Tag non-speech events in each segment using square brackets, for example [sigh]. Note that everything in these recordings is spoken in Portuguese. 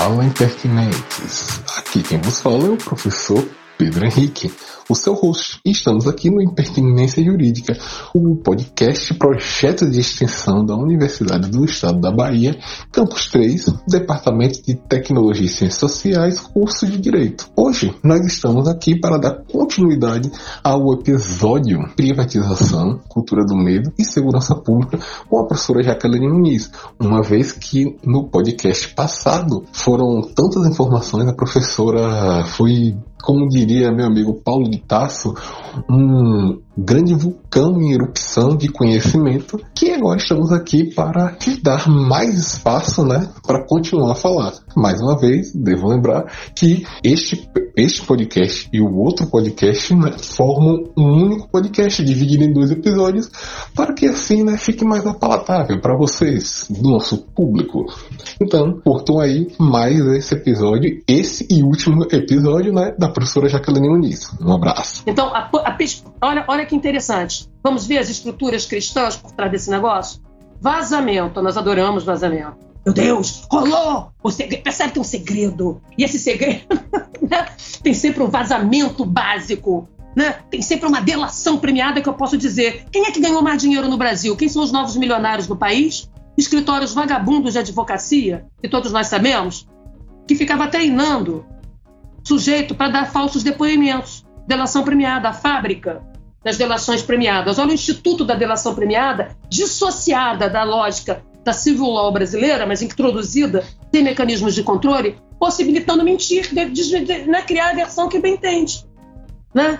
Fala Impertinentes. Aqui quem vos fala é o professor Pedro Henrique o seu host. Estamos aqui no Impertinência Jurídica, o podcast projeto de extensão da Universidade do Estado da Bahia, Campus 3, Departamento de Tecnologia e Ciências Sociais, curso de Direito. Hoje nós estamos aqui para dar continuidade ao episódio Privatização, Cultura do Medo e Segurança Pública com a professora Jaqueline Muniz, uma vez que no podcast passado foram tantas informações, a professora foi como diria meu amigo Paulo de Tasso, um grande vulcão em erupção de conhecimento que agora estamos aqui para te dar mais espaço, né, para continuar a falar. Mais uma vez, devo lembrar que este, este podcast e o outro podcast né, formam um único podcast dividido em dois episódios para que assim, né, fique mais apalatável para vocês, do nosso público. Então, curtam aí mais esse episódio, esse e último episódio, né, da professora Jaqueline Muniz. Um abraço. Então, a, a, olha, olha que interessante. Vamos ver as estruturas cristãs por trás desse negócio? Vazamento. Nós adoramos vazamento. Meu Deus, rolou! O segredo, percebe que tem um segredo. E esse segredo [laughs] né, tem sempre um vazamento básico. Né? Tem sempre uma delação premiada que eu posso dizer. Quem é que ganhou mais dinheiro no Brasil? Quem são os novos milionários do país? Escritórios vagabundos de advocacia, que todos nós sabemos, que ficava treinando sujeito para dar falsos depoimentos. Delação premiada, a fábrica das delações premiadas. Olha o Instituto da Delação Premiada, dissociada da lógica da civil law brasileira, mas introduzida, tem mecanismos de controle, possibilitando mentir, de, de, de, né, criar a versão que bem entende. Né?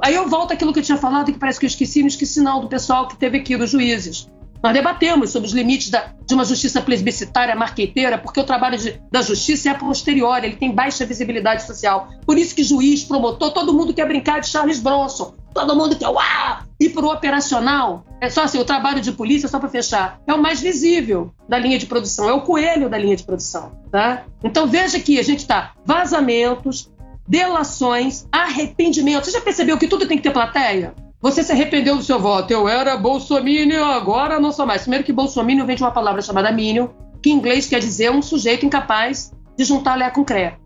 Aí eu volto àquilo que eu tinha falado, que parece que eu esqueci, não esqueci não, do pessoal que teve aqui, dos juízes. Nós debatemos sobre os limites da, de uma justiça plebiscitária marqueteira, porque o trabalho de, da justiça é posterior, ele tem baixa visibilidade social. Por isso que juiz, promotor, todo mundo quer brincar de Charles Bronson. Todo mundo quer, uau! E para o operacional, é só assim, o trabalho de polícia, só para fechar, é o mais visível da linha de produção, é o coelho da linha de produção. Tá? Então veja que a gente está vazamentos, delações, arrependimentos. Você já percebeu que tudo tem que ter plateia? Você se arrependeu do seu voto. Eu era bolsominion, agora não sou mais. Primeiro que bolsominion vem de uma palavra chamada minion, que em inglês quer dizer um sujeito incapaz de juntar lé com cré.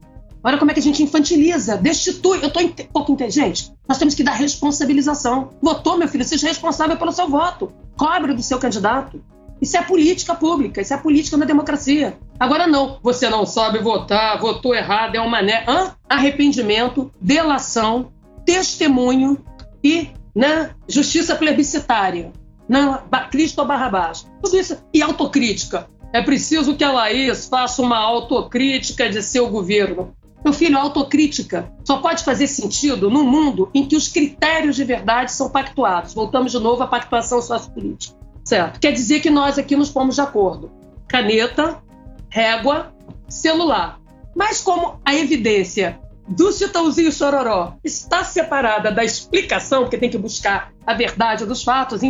Olha como é que a gente infantiliza, destitui. Eu estou um pouco inteligente. Nós temos que dar responsabilização. Votou, meu filho, seja responsável pelo seu voto. Cobre do seu candidato. Isso é política pública, isso é política na democracia. Agora não, você não sabe votar, votou errado, é uma mané. Hã? Arrependimento, delação, testemunho e né? justiça plebiscitária, né? Cristo Barrabás. Tudo isso. E autocrítica. É preciso que a Laís faça uma autocrítica de seu governo. Meu filho, a autocrítica só pode fazer sentido num mundo em que os critérios de verdade são pactuados. Voltamos de novo à pactuação sociopolítica. Certo? Quer dizer que nós aqui nos pomos de acordo. Caneta, régua, celular. Mas como a evidência do Chitãozinho Chororó está separada da explicação, porque tem que buscar a verdade dos fatos.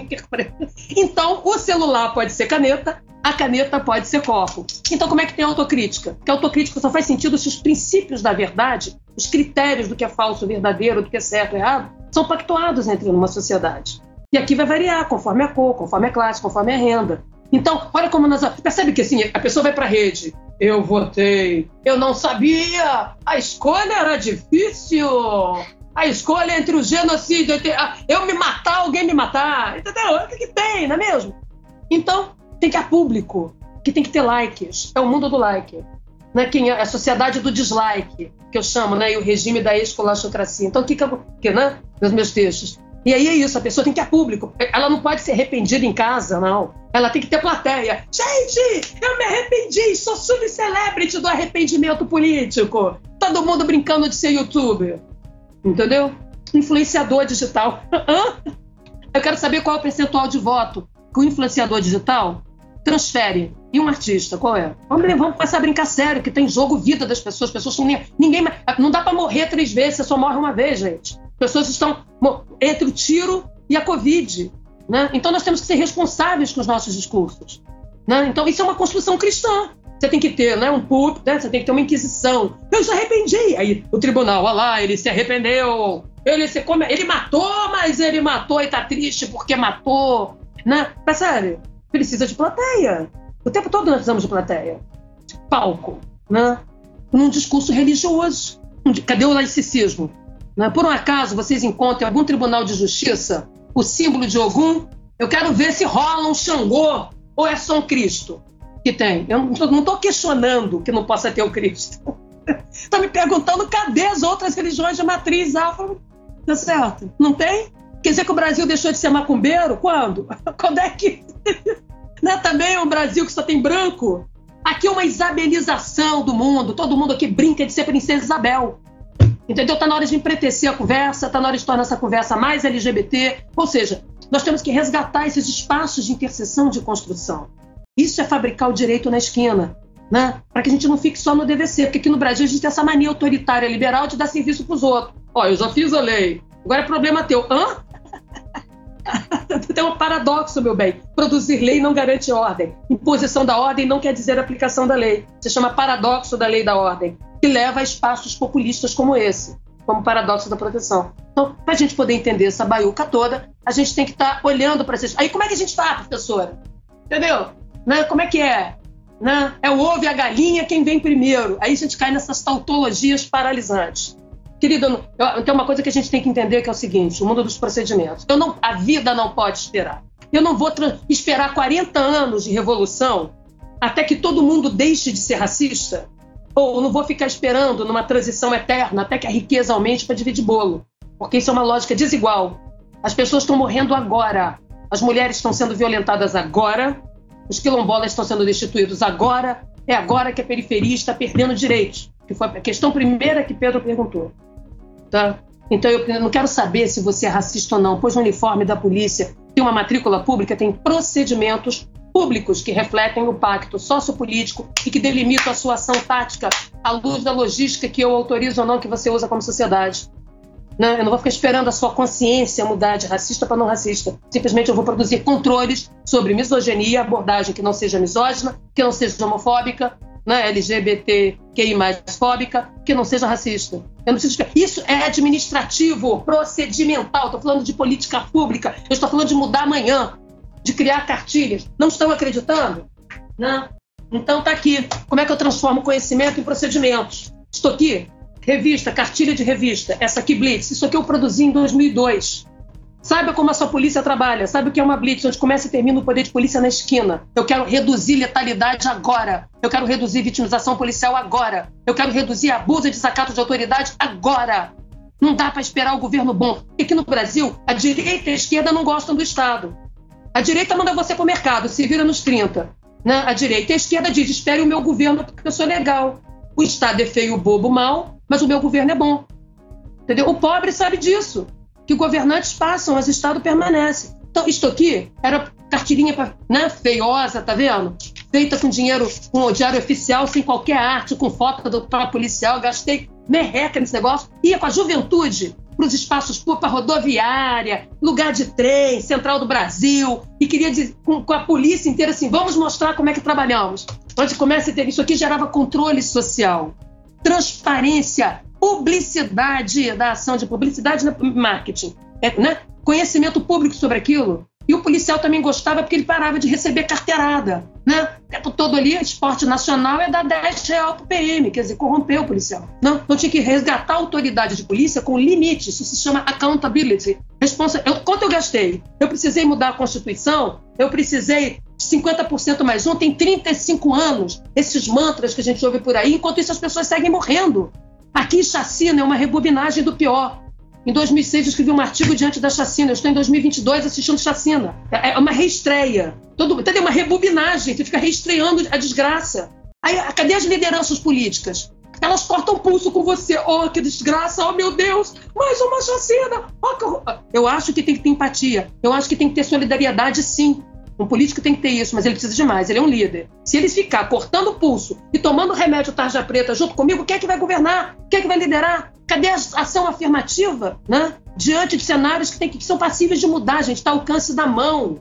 Então, o celular pode ser caneta, a caneta pode ser copo. Então, como é que tem autocrítica? Porque autocrítica só faz sentido se os princípios da verdade, os critérios do que é falso, verdadeiro, do que é certo, errado, são pactuados entre uma sociedade. E aqui vai variar conforme a cor, conforme a classe, conforme a renda. Então, olha como nós. Percebe que assim, a pessoa vai para a rede eu votei. Eu não sabia. A escolha era difícil. A escolha entre o genocídio, entre eu me matar, alguém me matar. Entendeu? O que, que tem, não é mesmo? Então, tem que a público, que tem que ter likes. É o mundo do like. Né? Quem é a sociedade do dislike, que eu chamo, né? E o regime da escolastocracia. Então, o que, que, eu, que né? Nos meus textos. E aí é isso, a pessoa tem que ir a público. Ela não pode ser arrependida em casa, não. Ela tem que ter plateia. Gente, eu me arrependi, sou subcelebrity do arrependimento político. Todo mundo brincando de ser youtuber. Entendeu? Influenciador digital. eu quero saber qual é o percentual de voto que o influenciador digital transfere. E um artista, qual é? Vamos, vamos começar a brincar sério, que tem jogo vida das pessoas. As pessoas são ninguém. Não dá para morrer três vezes, você só morre uma vez, gente pessoas estão entre o tiro e a Covid. Né? Então nós temos que ser responsáveis com os nossos discursos. Né? Então isso é uma construção cristã. Você tem que ter né, um púlpito, né? você tem que ter uma inquisição. Eu se arrependi. Aí o tribunal, olha lá, ele se arrependeu. Ele, se come... ele matou, mas ele matou e tá triste porque matou. Né? Percebe? Precisa de plateia. O tempo todo nós precisamos de plateia. De palco. Né? num discurso religioso. Cadê o laicismo? Né? Por um acaso vocês encontram algum tribunal de justiça o símbolo de Ogum? Eu quero ver se rola um Xangô ou é só um Cristo que tem. Eu não estou questionando que não possa ter o Cristo. [laughs] Está me perguntando cadê as outras religiões de matriz afro? Tá certo? Não tem? Quer dizer que o Brasil deixou de ser macumbeiro? Quando? [laughs] Quando é que. [laughs] Não é também um Brasil que só tem branco? Aqui é uma isabelização do mundo. Todo mundo aqui brinca de ser princesa Isabel. Entendeu? Está na hora de empretecer a conversa, está na hora de tornar essa conversa mais LGBT. Ou seja, nós temos que resgatar esses espaços de interseção de construção. Isso é fabricar o direito na esquina, né? Para que a gente não fique só no DVC, porque aqui no Brasil a gente tem essa mania autoritária liberal de dar serviço para os outros. Ó, eu já fiz a lei, agora é problema teu. Hã? [laughs] tem um paradoxo, meu bem. Produzir lei não garante ordem. Imposição da ordem não quer dizer aplicação da lei. Se chama paradoxo da lei da ordem que leva a espaços populistas como esse, como paradoxo da proteção. Então, para a gente poder entender essa baiuca toda, a gente tem que estar tá olhando para esses. Aí, como é que a gente faz, professora? Entendeu? Né? Como é que é? Né? É o ovo e a galinha quem vem primeiro. Aí a gente cai nessas tautologias paralisantes. Querido, tem uma coisa que a gente tem que entender que é o seguinte: o mundo dos procedimentos. Eu não, a vida não pode esperar. Eu não vou esperar 40 anos de revolução até que todo mundo deixe de ser racista ou não vou ficar esperando numa transição eterna até que a riqueza aumente para dividir bolo, porque isso é uma lógica desigual. As pessoas estão morrendo agora, as mulheres estão sendo violentadas agora, os quilombolas estão sendo destituídos agora, é agora que a periferia está perdendo direitos, que foi a questão primeira que Pedro perguntou. Tá? Então eu não quero saber se você é racista ou não, pois o uniforme da polícia tem uma matrícula pública, tem procedimentos públicos que refletem o pacto sociopolítico e que delimitam a sua ação tática à luz da logística que eu autorizo ou não que você usa como sociedade. Não, né? eu não vou ficar esperando a sua consciência mudar de racista para não racista. Simplesmente eu vou produzir controles sobre misoginia, abordagem que não seja misógina, que não seja homofóbica, né, LGBTQI mais fóbica, que não seja racista. Não preciso Isso é administrativo, procedimental. Estou falando de política pública. Eu estou falando de mudar amanhã de criar cartilhas. Não estão acreditando? Né? Então tá aqui. Como é que eu transformo conhecimento em procedimentos? Estou aqui. Revista, cartilha de revista. Essa aqui, Blitz. Isso aqui eu produzi em 2002. Saiba como a sua polícia trabalha. Sabe o que é uma blitz, onde começa e termina o poder de polícia na esquina. Eu quero reduzir letalidade agora. Eu quero reduzir vitimização policial agora. Eu quero reduzir abuso e desacato de autoridade agora. Não dá para esperar o governo bom. Porque aqui no Brasil, a direita e a esquerda não gostam do Estado. A direita manda você para o mercado, se vira nos 30. Né? A direita e a esquerda diz: espere o meu governo porque eu sou legal. O Estado é feio, bobo, mal, mas o meu governo é bom. Entendeu? O pobre sabe disso. Que governantes passam, mas o Estado permanece. Então, isto aqui era cartilhinha né, feiosa, tá vendo? Feita com dinheiro, com o diário oficial, sem qualquer arte, com foto do próprio policial. Gastei merreca nesse negócio. Ia com a juventude para os espaços para rodoviária, lugar de trem, Central do Brasil, e queria dizer com, com, a polícia inteira assim: vamos mostrar como é que trabalhamos. Onde começa a ter isso aqui gerava controle social, transparência, publicidade da ação de publicidade no marketing, é, né? conhecimento público sobre aquilo. E o policial também gostava porque ele parava de receber carteirada. Né? O tempo todo ali, esporte nacional é dar 10 reais pro PM, quer dizer, corrompeu o policial. Não, então tinha que resgatar a autoridade de polícia com limite, isso se chama accountability. Responsa eu, quanto eu gastei? Eu precisei mudar a Constituição, eu precisei 50% mais um, tem 35 anos, esses mantras que a gente ouve por aí, enquanto isso as pessoas seguem morrendo. Aqui, chacina é uma rebobinagem do pior. Em 2006 eu escrevi um artigo diante da chacina. Eu estou em 2022 assistindo chacina. É, é uma reestreia. Todo, entendeu? Uma rebobinagem. Você fica reestreando a desgraça. Aí, cadê as lideranças políticas? Elas cortam o pulso com você. Oh, que desgraça! Oh, meu Deus! Mais uma chacina! Oh, que... Eu acho que tem que ter empatia. Eu acho que tem que ter solidariedade, sim. Um político tem que ter isso, mas ele precisa de mais. Ele é um líder. Se ele ficar cortando o pulso e tomando remédio tarja preta junto comigo, quem é que vai governar? Quem é que vai liderar? Cadê a ação afirmativa, né? Diante de cenários que, tem, que são passíveis de mudar, gente, está ao alcance da mão,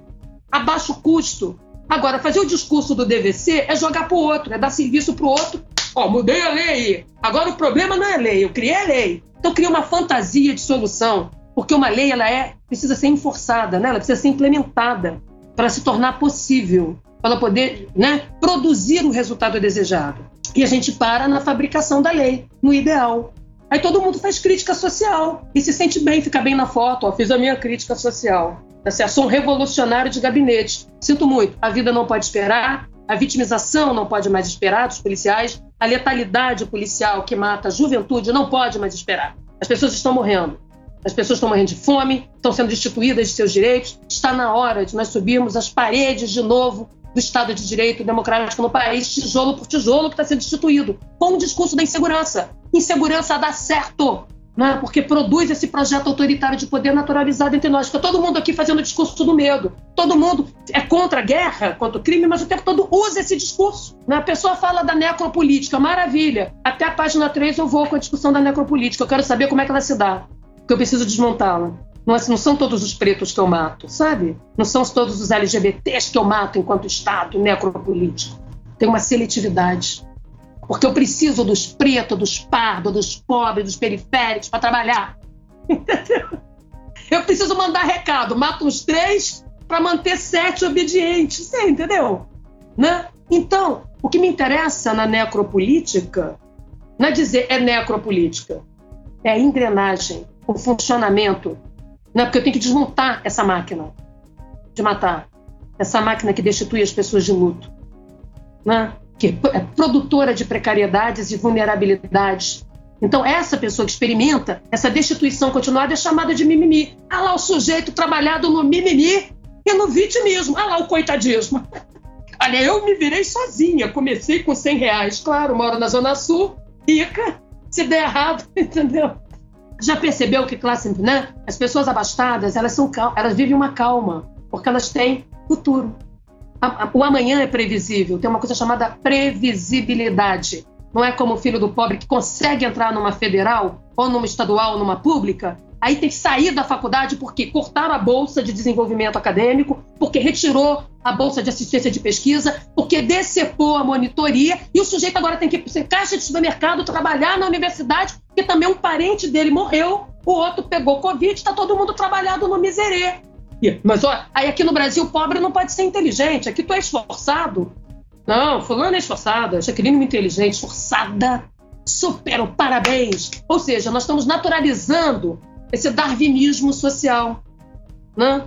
a baixo custo. Agora, fazer o discurso do DVC é jogar para o outro, é dar serviço para o outro. Ó, mudei a lei. Agora o problema não é lei, eu criei a lei. Então, cria uma fantasia de solução, porque uma lei ela é precisa ser enforçada, né? ela precisa ser implementada para se tornar possível, para poder né, produzir o resultado desejado. E a gente para na fabricação da lei, no ideal. Aí todo mundo faz crítica social e se sente bem, fica bem na foto. Ó, fiz a minha crítica social. Tá certo? Sou um revolucionário de gabinete. Sinto muito, a vida não pode esperar, a vitimização não pode mais esperar dos policiais, a letalidade policial que mata a juventude não pode mais esperar. As pessoas estão morrendo. As pessoas estão morrendo de fome, estão sendo destituídas de seus direitos. Está na hora de nós subirmos as paredes de novo do Estado de Direito democrático no país, tijolo por tijolo, que está sendo destituído, com o discurso da insegurança. Insegurança dá certo, né? porque produz esse projeto autoritário de poder naturalizado entre nós. Fica todo mundo aqui fazendo o discurso do medo. Todo mundo é contra a guerra, contra o crime, mas o tempo todo usa esse discurso. Né? A pessoa fala da necropolítica, maravilha. Até a página 3 eu vou com a discussão da necropolítica. Eu quero saber como é que ela se dá, porque eu preciso desmontá-la. Não, não são todos os pretos que eu mato, sabe? Não são todos os LGBTs que eu mato enquanto Estado necropolítico. Tem uma seletividade. Porque eu preciso dos pretos, dos pardos, dos pobres, dos periféricos para trabalhar. [laughs] Entendeu? Eu preciso mandar recado. Mato uns três para manter sete obedientes. Você entendeu? Né? Então, o que me interessa na necropolítica não é dizer é necropolítica, é engrenagem, o funcionamento não, porque eu tenho que desmontar essa máquina de matar. Essa máquina que destitui as pessoas de luto. Né? Que é produtora de precariedades e vulnerabilidades. Então, essa pessoa que experimenta essa destituição continuada é chamada de mimimi. Ah lá o sujeito trabalhado no mimimi e no vitimismo. Ah lá o coitadismo. [laughs] Olha, eu me virei sozinha. Comecei com 100 reais. Claro, moro na Zona Sul, rica. Se der errado, [laughs] entendeu? Já percebeu que classe, né? As pessoas abastadas, elas são elas vivem uma calma, porque elas têm futuro. O amanhã é previsível, tem uma coisa chamada previsibilidade. Não é como o filho do pobre que consegue entrar numa federal, ou numa estadual, ou numa pública, aí que sair da faculdade porque cortaram a bolsa de desenvolvimento acadêmico, porque retirou a bolsa de assistência de pesquisa, porque decepou a monitoria e o sujeito agora tem que ser caixa de supermercado, trabalhar na universidade, porque também um parente dele morreu, o outro pegou Covid, está todo mundo trabalhado no miserê. Mas ó, aí aqui no Brasil pobre não pode ser inteligente, aqui tu é esforçado. Não, fulano é esforçada, Jaqueline é inteligente, esforçada, super, parabéns. Ou seja, nós estamos naturalizando esse darwinismo social. Né?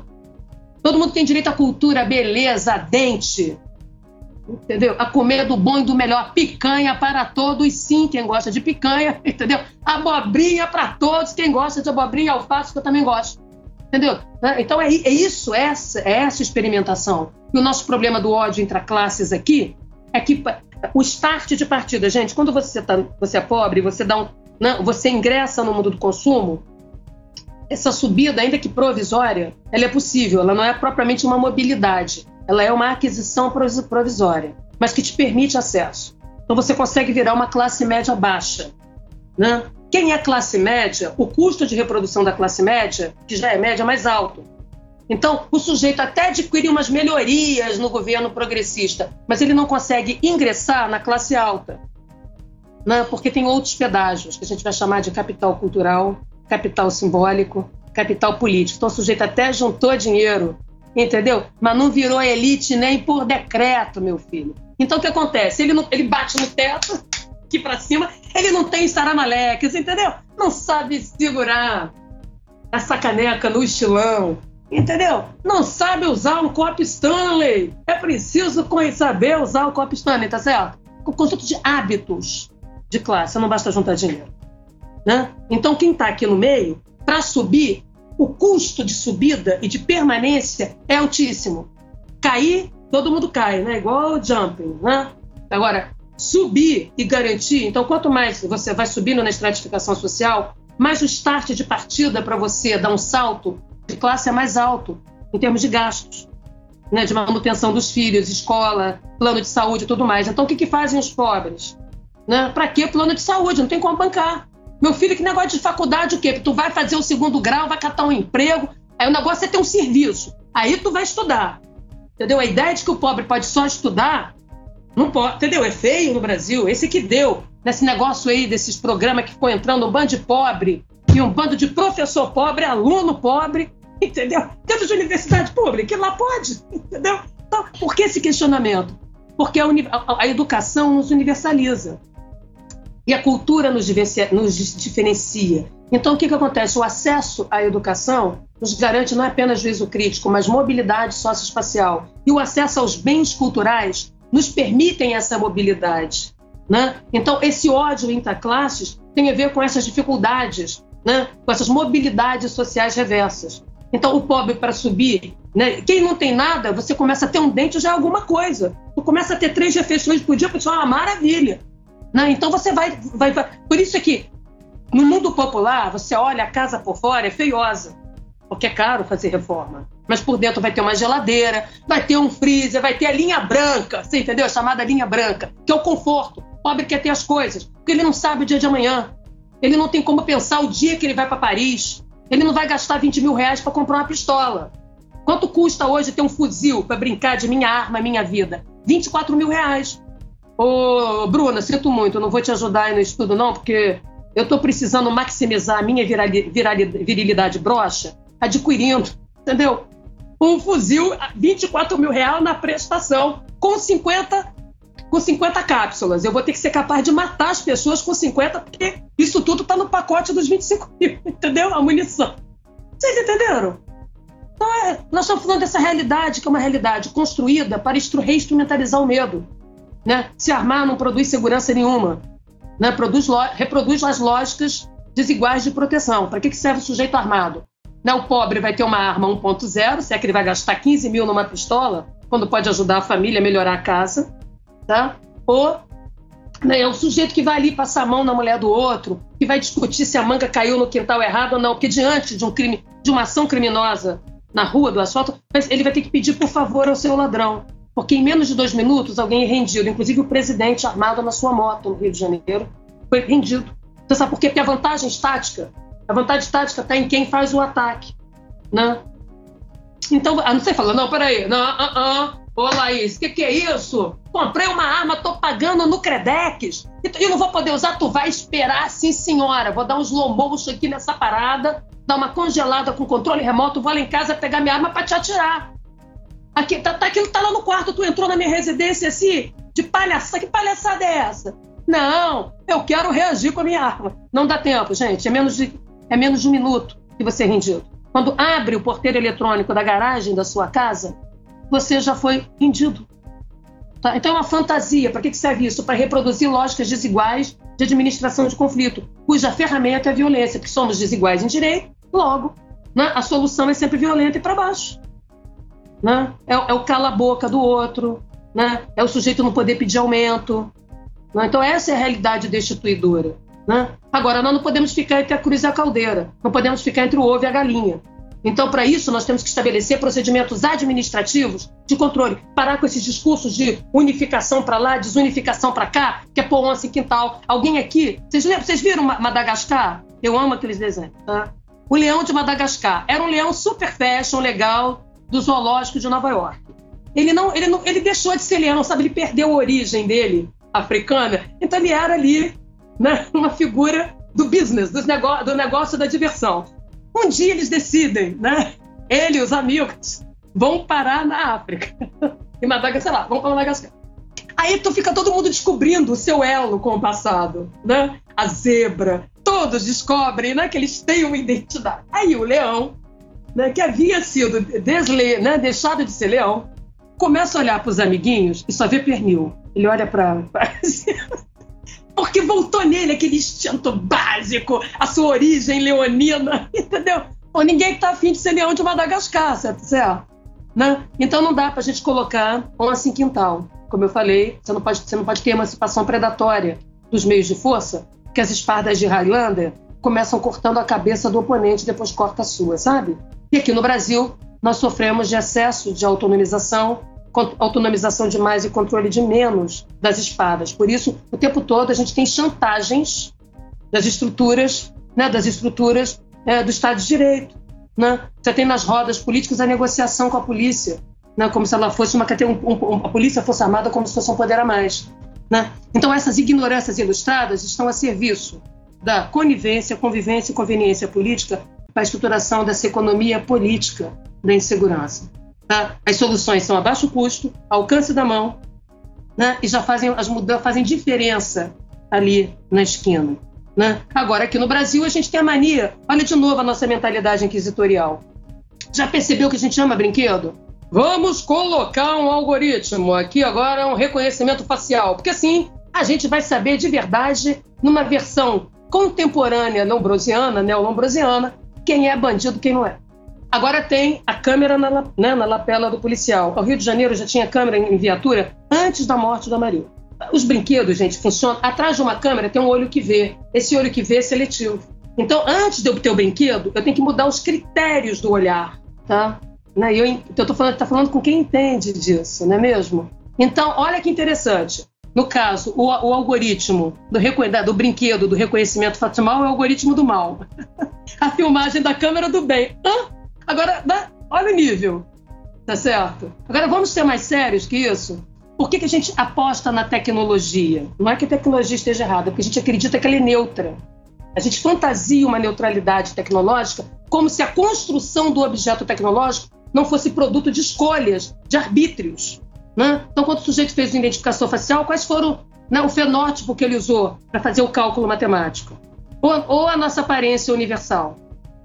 Todo mundo tem direito à cultura, beleza, dente. Entendeu? A comer do bom e do melhor. Picanha para todos, sim, quem gosta de picanha, [laughs] entendeu? Abobrinha para todos, quem gosta de abobrinha alface, que eu também gosto. Entendeu? Né? Então é, é isso, é essa, é essa experimentação. E o nosso problema do ódio entre classes aqui é que o start de partida, gente, quando você, tá, você é pobre, você dá um, né, você ingressa no mundo do consumo, essa subida, ainda que provisória, ela é possível, ela não é propriamente uma mobilidade, ela é uma aquisição provisória, mas que te permite acesso. Então você consegue virar uma classe média baixa. Né? Quem é classe média, o custo de reprodução da classe média, que já é média, é mais alto. Então, o sujeito até adquire umas melhorias no governo progressista, mas ele não consegue ingressar na classe alta, né? porque tem outros pedágios, que a gente vai chamar de capital cultural, capital simbólico, capital político. Então o sujeito até juntou dinheiro, entendeu? Mas não virou elite nem por decreto, meu filho. Então o que acontece? Ele, não, ele bate no teto, aqui para cima, ele não tem saramaleques, entendeu? Não sabe segurar essa caneca no estilão, entendeu? Não sabe usar um copo Stanley. É preciso saber usar o copo Stanley, tá certo? O conjunto de hábitos de classe, não basta juntar dinheiro. Né? Então, quem está aqui no meio, para subir, o custo de subida e de permanência é altíssimo. Cair, todo mundo cai, né? igual o jumping. Né? Agora, subir e garantir, então, quanto mais você vai subindo na estratificação social, mais o start de partida para você dar um salto de classe é mais alto, em termos de gastos. Né, de manutenção dos filhos, escola, plano de saúde e tudo mais. Então, o que, que fazem os pobres? Né? Para que plano de saúde? Não tem como bancar. Meu filho, que negócio de faculdade o quê? Tu vai fazer o segundo grau, vai catar um emprego, aí o negócio é ter um serviço. Aí tu vai estudar. Entendeu? A ideia de que o pobre pode só estudar, não pode, entendeu? É feio no Brasil. Esse que deu nesse negócio aí, desses programas que foi entrando um bando de pobre e um bando de professor pobre, aluno pobre, entendeu? Dentro de universidade pública, que lá pode, entendeu? Então, por que esse questionamento? Porque a, a, a educação nos universaliza. E a cultura nos, nos diferencia. Então, o que, que acontece? O acesso à educação nos garante não apenas juízo crítico, mas mobilidade socioespacial. E o acesso aos bens culturais nos permitem essa mobilidade. Né? Então, esse ódio intraclasses tem a ver com essas dificuldades, né? com essas mobilidades sociais reversas. Então, o pobre, para subir, né? quem não tem nada, você começa a ter um dente já é alguma coisa. Tu começa a ter três refeições por dia, isso é uma maravilha. Né? Então, você vai, vai, vai. Por isso é que, no mundo popular, você olha a casa por fora, é feiosa, porque é caro fazer reforma. Mas por dentro vai ter uma geladeira, vai ter um freezer, vai ter a linha branca, você entendeu? A chamada linha branca, que é o conforto. O pobre quer ter as coisas, porque ele não sabe o dia de amanhã. Ele não tem como pensar o dia que ele vai para Paris, ele não vai gastar 20 mil reais para comprar uma pistola. Quanto custa hoje ter um fuzil para brincar de minha arma, minha vida? 24 mil reais. Ô, Bruna, sinto muito, não vou te ajudar aí no estudo, não, porque eu estou precisando maximizar a minha virilidade broxa adquirindo, entendeu? Um fuzil, 24 mil reais na prestação, com 50, com 50 cápsulas. Eu vou ter que ser capaz de matar as pessoas com 50, porque isso tudo está no pacote dos 25 mil, [laughs] entendeu? A munição. Vocês entenderam? Então, é, nós estamos falando dessa realidade, que é uma realidade construída para reinstrumentalizar o medo. Né? Se armar não produz segurança nenhuma. Né? Produz, reproduz as lógicas desiguais de proteção. Para que, que serve o sujeito armado? Né? O pobre vai ter uma arma 1.0, se é que ele vai gastar 15 mil numa pistola, quando pode ajudar a família a melhorar a casa. Tá? Ou né, é o sujeito que vai ali passar a mão na mulher do outro, que vai discutir se a manga caiu no quintal errado ou não, porque diante de um crime, de uma ação criminosa na rua do asfalto, ele vai ter que pedir por favor ao seu ladrão. Porque em menos de dois minutos alguém é rendido, inclusive o presidente armado na sua moto no Rio de Janeiro foi rendido. Você sabe por quê? Porque a vantagem estática, a vantagem estática está em quem faz o ataque. Né? Então, a não sei, fala, não, peraí, não, uh, uh, Ô Laís, o que, que é isso? Comprei uma arma, tô pagando no Credex e não vou poder usar. Tu vai esperar, sim, senhora. Vou dar um slow motion aqui nessa parada, dar uma congelada com controle remoto, vou lá em casa pegar minha arma para te atirar. Aqui, tá, tá, aquilo tá lá no quarto, tu entrou na minha residência assim, de palhaçada. Que palhaçada é essa? Não, eu quero reagir com a minha arma. Não dá tempo, gente. É menos de, é menos de um minuto que você é rendido. Quando abre o porteiro eletrônico da garagem da sua casa, você já foi rendido. Tá? Então é uma fantasia. Para que serve isso? Para reproduzir lógicas desiguais de administração de conflito, cuja ferramenta é a violência, porque somos desiguais em direito, logo, né? a solução é sempre violenta e para baixo. Né? É, é, o cala-boca do outro, né? é o sujeito não poder pedir aumento. Né? Então essa é a realidade destituidora. Né? Agora, nós não podemos ficar entre a cruz e a caldeira, não podemos ficar entre o ovo e a galinha. Então, para isso, nós temos que estabelecer procedimentos administrativos de controle, parar com esses discursos de unificação para lá, desunificação para cá, que é pôr onça em quintal. Alguém aqui, vocês, vocês viram Madagascar? Eu amo aqueles desenhos. Tá? O leão de Madagascar era um leão super fashion, legal, do zoológico de Nova York. Ele não, ele não, ele deixou de ser leão, sabe? Ele perdeu a origem dele africana. Então ele era ali, né, [laughs] uma figura do business, do negócio, do negócio da diversão. Um dia eles decidem, né? Ele e os amigos vão parar na África. [laughs] em Madagascar, sei lá, vão para Madagascar. Aí tu fica todo mundo descobrindo o seu elo com o passado, né? A zebra, todos descobrem, né, que eles têm uma identidade. Aí o leão, né, que havia sido desle, né, deixado de ser leão, começa a olhar para os amiguinhos e só vê pernil. Ele olha para [laughs] porque voltou nele aquele instinto básico, a sua origem leonina, [laughs] entendeu? Ou ninguém que tá afim de ser leão de Madagascar, certo? Né? Então não dá para a gente colocar um assim quintal. Como eu falei, você não, pode, você não pode ter emancipação predatória dos meios de força, que as espardas de Highlander começam cortando a cabeça do oponente e depois corta a sua, sabe? E aqui no Brasil, nós sofremos de excesso de autonomização autonomização de mais e controle de menos das espadas. Por isso, o tempo todo a gente tem chantagens das estruturas, né, das estruturas é, do Estado de Direito. Né? Você tem nas rodas políticas a negociação com a polícia, né, como se ela fosse uma um, um, a polícia fosse armada como se fosse um poder a mais. Né? Então essas ignorâncias ilustradas estão a serviço da conivência, convivência e conveniência política para a estruturação dessa economia política da insegurança. Tá? As soluções são a baixo custo, alcance da mão, né? e já fazem as mudanças, fazem diferença ali na esquina. Né? Agora, aqui no Brasil, a gente tem a mania, olha de novo a nossa mentalidade inquisitorial. Já percebeu que a gente ama brinquedo? Vamos colocar um algoritmo aqui agora, um reconhecimento facial, porque assim a gente vai saber de verdade, numa versão contemporânea lombrosiana, neolombrosiana, quem é bandido quem não é. Agora tem a câmera na, né, na lapela do policial. O Rio de Janeiro já tinha câmera em viatura antes da morte do Amarildo. Os brinquedos, gente, funcionam. Atrás de uma câmera tem um olho que vê. Esse olho que vê é seletivo. Então, antes de eu ter o brinquedo, eu tenho que mudar os critérios do olhar, tá? Né? Eu, eu tô falando, tá falando com quem entende disso, não é mesmo? Então, olha que interessante. No caso, o, o algoritmo do, do, brinquedo do reconhecimento facial é o algoritmo do mal. [laughs] a filmagem da câmera do bem. Hã? Agora, olha o nível. Tá certo? Agora, vamos ser mais sérios que isso? Por que, que a gente aposta na tecnologia? Não é que a tecnologia esteja errada, é porque a gente acredita que ela é neutra. A gente fantasia uma neutralidade tecnológica como se a construção do objeto tecnológico não fosse produto de escolhas, de arbítrios. Né? Então, quando o sujeito fez a identificação facial, quais foram né, o fenótipo que ele usou para fazer o cálculo matemático? Ou, ou, a nossa aparência universal?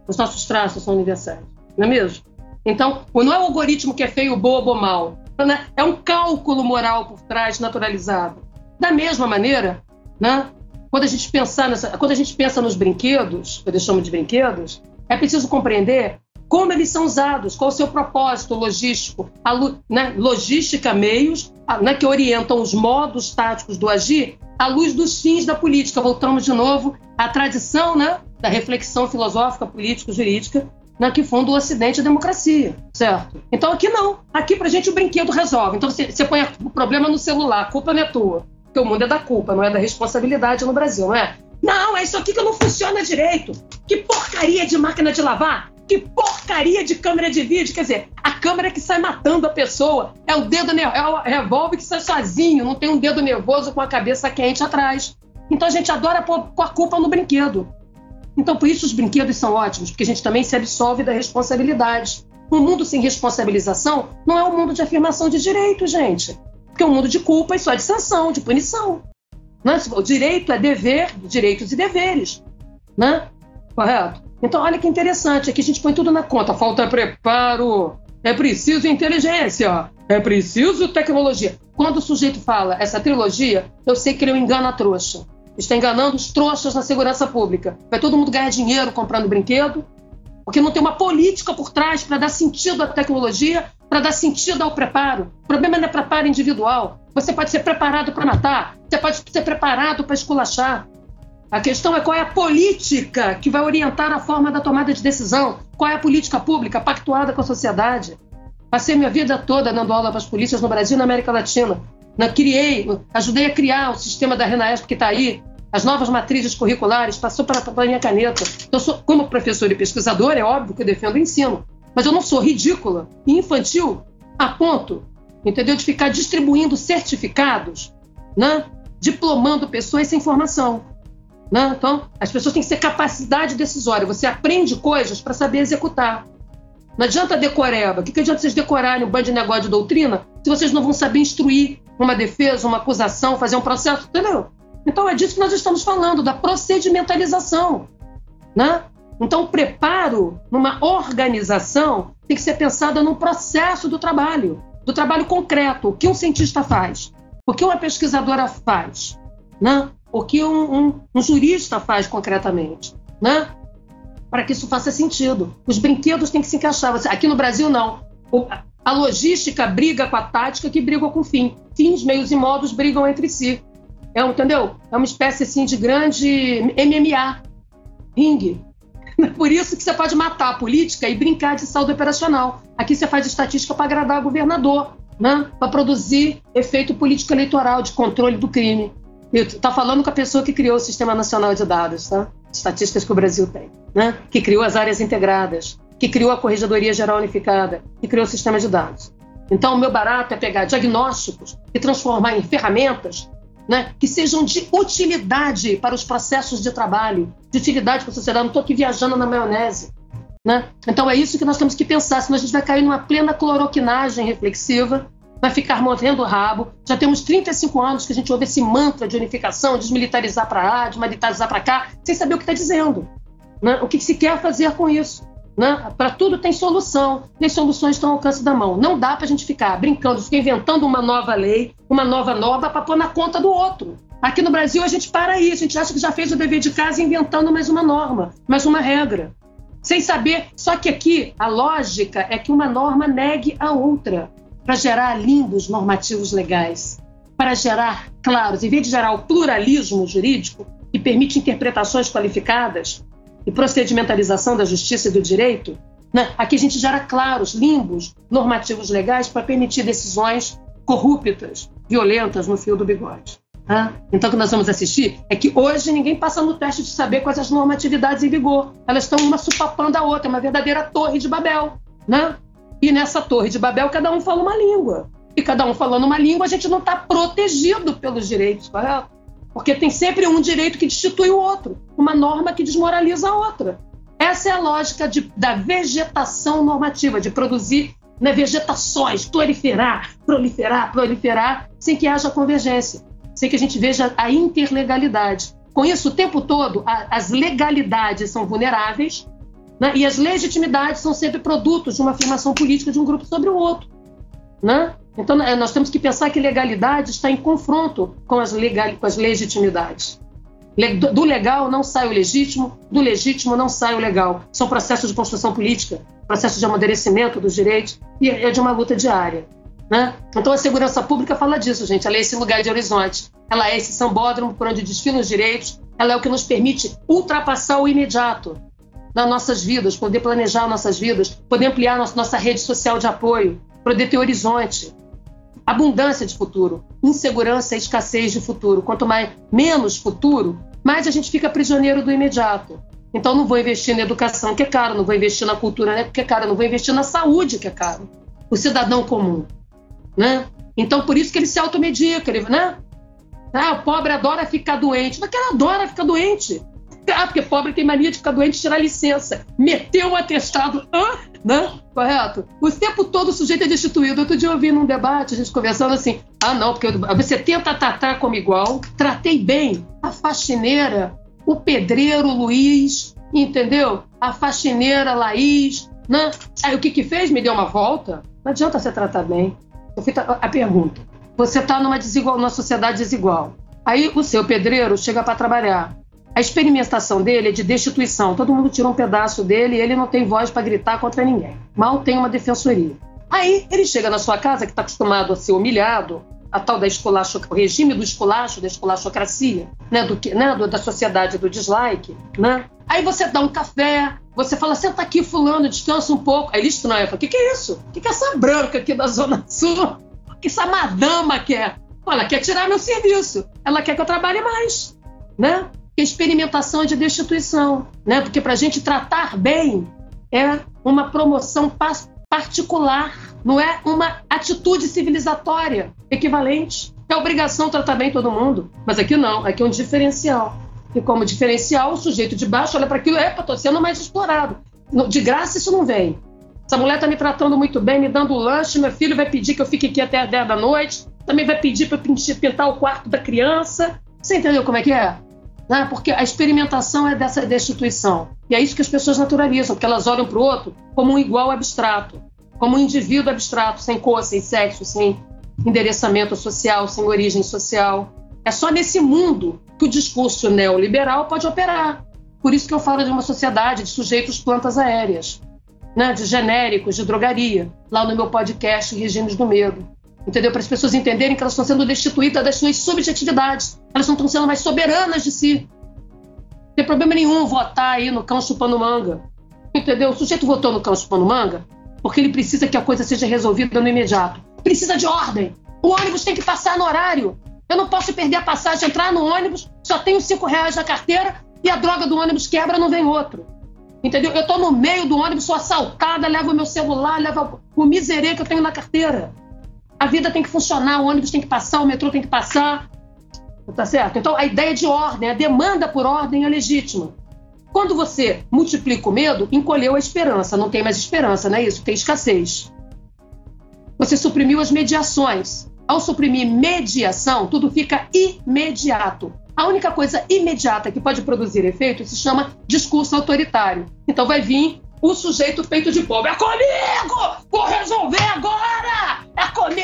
Os nossos traços são universais, não é mesmo? Então, não é o algoritmo que é feio, bobo ou mal. Né? É um cálculo moral por trás, naturalizado. Da mesma maneira, né? quando, a gente pensar nessa, quando a gente pensa nos brinquedos, que eu chamo de brinquedos, é preciso compreender como eles são usados, qual o seu propósito logístico, a né, logística meios né, que orientam os modos táticos do agir à luz dos fins da política. Voltamos de novo à tradição né, da reflexão filosófica, político-jurídica né, que funda o Ocidente a democracia, certo? Então aqui não. Aqui pra gente o brinquedo resolve. Então você, você põe o problema no celular, a culpa não é tua. Porque o mundo é da culpa, não é da responsabilidade no Brasil, não é? Não, é isso aqui que não funciona direito. Que porcaria de máquina de lavar. Que porcaria de câmera de vídeo. Quer dizer, a câmera que sai matando a pessoa. É o dedo, é o revólver que sai sozinho. Não tem um dedo nervoso com a cabeça quente atrás. Então a gente adora pôr a culpa no brinquedo. Então por isso os brinquedos são ótimos, porque a gente também se absolve da responsabilidade. Um mundo sem responsabilização não é um mundo de afirmação de direito, gente. Porque é um mundo de culpa e só de sanção, de punição. Né? O direito é dever, direitos e deveres. Né? Correto? Então, olha que interessante, aqui a gente põe tudo na conta. Falta preparo, é preciso inteligência, é preciso tecnologia. Quando o sujeito fala essa trilogia, eu sei que ele é engana a trouxa. Está enganando os trouxas na segurança pública. Vai todo mundo ganhar dinheiro comprando brinquedo, porque não tem uma política por trás para dar sentido à tecnologia, para dar sentido ao preparo. O problema não é preparo individual. Você pode ser preparado para matar, você pode ser preparado para esculachar. A questão é qual é a política que vai orientar a forma da tomada de decisão, qual é a política pública pactuada com a sociedade. Passei minha vida toda dando aula para as polícias no Brasil e na América Latina. Na, criei, ajudei a criar o sistema da Renaesp que está aí, as novas matrizes curriculares, passou para a minha caneta. Eu sou, como professor e pesquisador, é óbvio que eu defendo o ensino, mas eu não sou ridícula e infantil a ponto, entendeu, de ficar distribuindo certificados, né, diplomando pessoas sem formação. Né? Então, as pessoas têm que ter capacidade decisória. Você aprende coisas para saber executar. Não adianta decoreba. O que, que adianta vocês decorarem um bando de negócio de doutrina se vocês não vão saber instruir uma defesa, uma acusação, fazer um processo? Entendeu? Então, é disso que nós estamos falando, da procedimentalização. Né? Então, o preparo numa organização tem que ser pensado num processo do trabalho, do trabalho concreto. O que um cientista faz? O que uma pesquisadora faz? Né? O que um, um, um jurista faz concretamente, né? Para que isso faça sentido. Os brinquedos têm que se encaixar. Aqui no Brasil, não. A logística briga com a tática que briga com o fim. Fins, meios e modos brigam entre si. É, entendeu? É uma espécie assim de grande MMA, ringue. [laughs] Por isso que você pode matar a política e brincar de saldo operacional. Aqui você faz estatística para agradar o governador, né? para produzir efeito político eleitoral de controle do crime. Está falando com a pessoa que criou o Sistema Nacional de Dados, tá? Estatísticas que o Brasil tem, né? Que criou as áreas integradas, que criou a Corregedoria Geral Unificada, que criou o sistema de dados. Então, o meu barato é pegar diagnósticos e transformar em ferramentas né, que sejam de utilidade para os processos de trabalho, de utilidade para a sociedade. Não estou aqui viajando na maionese. Né? Então, é isso que nós temos que pensar, senão a gente vai cair numa plena cloroquinagem reflexiva vai ficar mordendo o rabo. Já temos 35 anos que a gente ouve esse mantra de unificação, desmilitarizar para lá, desmilitarizar para cá, sem saber o que está dizendo. Né? O que se quer fazer com isso? Né? Para tudo tem solução, e as soluções estão ao alcance da mão. Não dá para a gente ficar brincando, ficar inventando uma nova lei, uma nova norma para pôr na conta do outro. Aqui no Brasil a gente para isso, a gente acha que já fez o dever de casa inventando mais uma norma, mais uma regra. Sem saber, só que aqui a lógica é que uma norma negue a outra para gerar limbos normativos legais, para gerar claros, em vez de gerar o pluralismo jurídico que permite interpretações qualificadas e procedimentalização da justiça e do direito, né? aqui a gente gera claros limbos normativos legais para permitir decisões corruptas, violentas no fio do bigode. Né? Então, o que nós vamos assistir é que hoje ninguém passa no teste de saber quais as normatividades em vigor. Elas estão uma supapando a outra, é uma verdadeira torre de Babel. Né? E nessa torre de Babel, cada um fala uma língua. E cada um falando uma língua, a gente não está protegido pelos direitos, correto? Porque tem sempre um direito que destitui o outro, uma norma que desmoraliza a outra. Essa é a lógica de, da vegetação normativa, de produzir né, vegetações, proliferar, proliferar, proliferar, sem que haja convergência, sem que a gente veja a interlegalidade. Com isso, o tempo todo, a, as legalidades são vulneráveis né? E as legitimidades são sempre produtos de uma afirmação política de um grupo sobre o outro. Né? Então, é, nós temos que pensar que legalidade está em confronto com as, legal, com as legitimidades. Do legal não sai o legítimo, do legítimo não sai o legal. São processos de construção política, processos de amadurecimento dos direitos e é de uma luta diária. Né? Então, a segurança pública fala disso, gente. Ela é esse lugar de horizonte. Ela é esse sambódromo por onde desfilam os direitos. Ela é o que nos permite ultrapassar o imediato nas nossas vidas, poder planejar nossas vidas, poder ampliar nossa, nossa rede social de apoio, poder ter horizonte, abundância de futuro, insegurança e escassez de futuro. Quanto mais menos futuro, mais a gente fica prisioneiro do imediato. Então não vou investir na educação, que é caro, não vou investir na cultura, né, que é caro, não vou investir na saúde, que é caro. O cidadão comum, né? Então por isso que ele se automedica, ele, né? Ah, o pobre adora ficar doente. Mas que ele adora ficar doente. Ah, porque pobre tem mania de ficar doente e tirar licença. Meteu um atestado. Hã? Né? Correto? O tempo todo o sujeito é destituído. Outro dia eu ouvi num debate, a gente conversando assim: ah, não, porque você tenta tratar como igual. Tratei bem a faxineira, o pedreiro Luiz, entendeu? A faxineira Laís. Né? Aí o que que fez? Me deu uma volta. Não adianta você tratar bem. Eu fiz a pergunta: você está numa, desigual, numa sociedade desigual. Aí o seu pedreiro chega para trabalhar. A experimentação dele é de destituição. Todo mundo tira um pedaço dele e ele não tem voz para gritar contra ninguém. Mal tem uma defensoria. Aí ele chega na sua casa, que está acostumado a ser humilhado, a tal da esculacho, o regime do esculacho, da esculachocracia, né, do, né, do, da sociedade do dislike, né? Aí você dá um café, você fala, senta aqui, fulano, descansa um pouco. Aí ele estranha, fala, o que, que é isso? O que, que é essa branca aqui da Zona Sul? O que essa madama quer? Ela quer tirar meu serviço. Ela quer que eu trabalhe mais, né? Experimentação de destituição, né? Porque para a gente tratar bem é uma promoção particular, não é uma atitude civilizatória equivalente. É obrigação tratar bem todo mundo, mas aqui não, aqui é um diferencial. E como diferencial, o sujeito de baixo olha para aquilo, epa, estou sendo mais explorado. De graça isso não vem. Essa mulher está me tratando muito bem, me dando lanche, meu filho vai pedir que eu fique aqui até as 10 da noite, também vai pedir para pintar o quarto da criança. Você entendeu como é que é? Né? porque a experimentação é dessa destituição. E é isso que as pessoas naturalizam, porque elas olham para o outro como um igual abstrato, como um indivíduo abstrato, sem cor, sem sexo, sem endereçamento social, sem origem social. É só nesse mundo que o discurso neoliberal pode operar. Por isso que eu falo de uma sociedade de sujeitos plantas aéreas, né? de genéricos, de drogaria, lá no meu podcast Regimes do Medo entendeu? Para as pessoas entenderem que elas estão sendo destituídas das suas subjetividades, elas não estão sendo mais soberanas de si. Não tem problema nenhum votar aí no cão chupando manga, entendeu? O sujeito votou no cão chupando manga porque ele precisa que a coisa seja resolvida no imediato. Precisa de ordem. O ônibus tem que passar no horário. Eu não posso perder a passagem, entrar no ônibus, só tenho cinco reais na carteira e a droga do ônibus quebra, não vem outro. Entendeu? Eu estou no meio do ônibus, sou assaltada, levo meu celular, levo o miserê que eu tenho na carteira. A vida tem que funcionar, o ônibus tem que passar, o metrô tem que passar. Tá certo? Então, a ideia de ordem, a demanda por ordem é legítima. Quando você multiplica o medo, encolheu a esperança. Não tem mais esperança, não é isso? Tem escassez. Você suprimiu as mediações. Ao suprimir mediação, tudo fica imediato. A única coisa imediata que pode produzir efeito se chama discurso autoritário. Então vai vir o sujeito feito de pobre. É comigo! Vou resolver agora!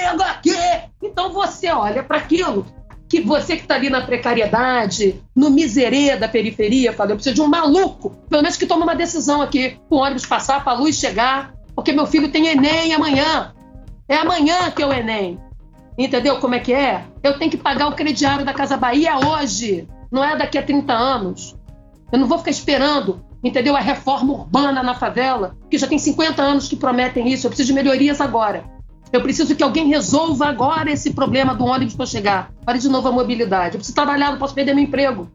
Aqui! Então você olha para aquilo que você que está ali na precariedade, no miserê da periferia, fala, eu preciso de um maluco, pelo menos que tome uma decisão aqui, o ônibus passar, para a luz chegar, porque meu filho tem Enem amanhã. É amanhã que é o Enem. Entendeu como é que é? Eu tenho que pagar o crediário da Casa Bahia hoje, não é daqui a 30 anos. Eu não vou ficar esperando, entendeu? A reforma urbana na favela, que já tem 50 anos que prometem isso. Eu preciso de melhorias agora. Eu preciso que alguém resolva agora esse problema do ônibus para chegar. Pare de novo a mobilidade. Eu preciso trabalhar, não posso perder meu emprego.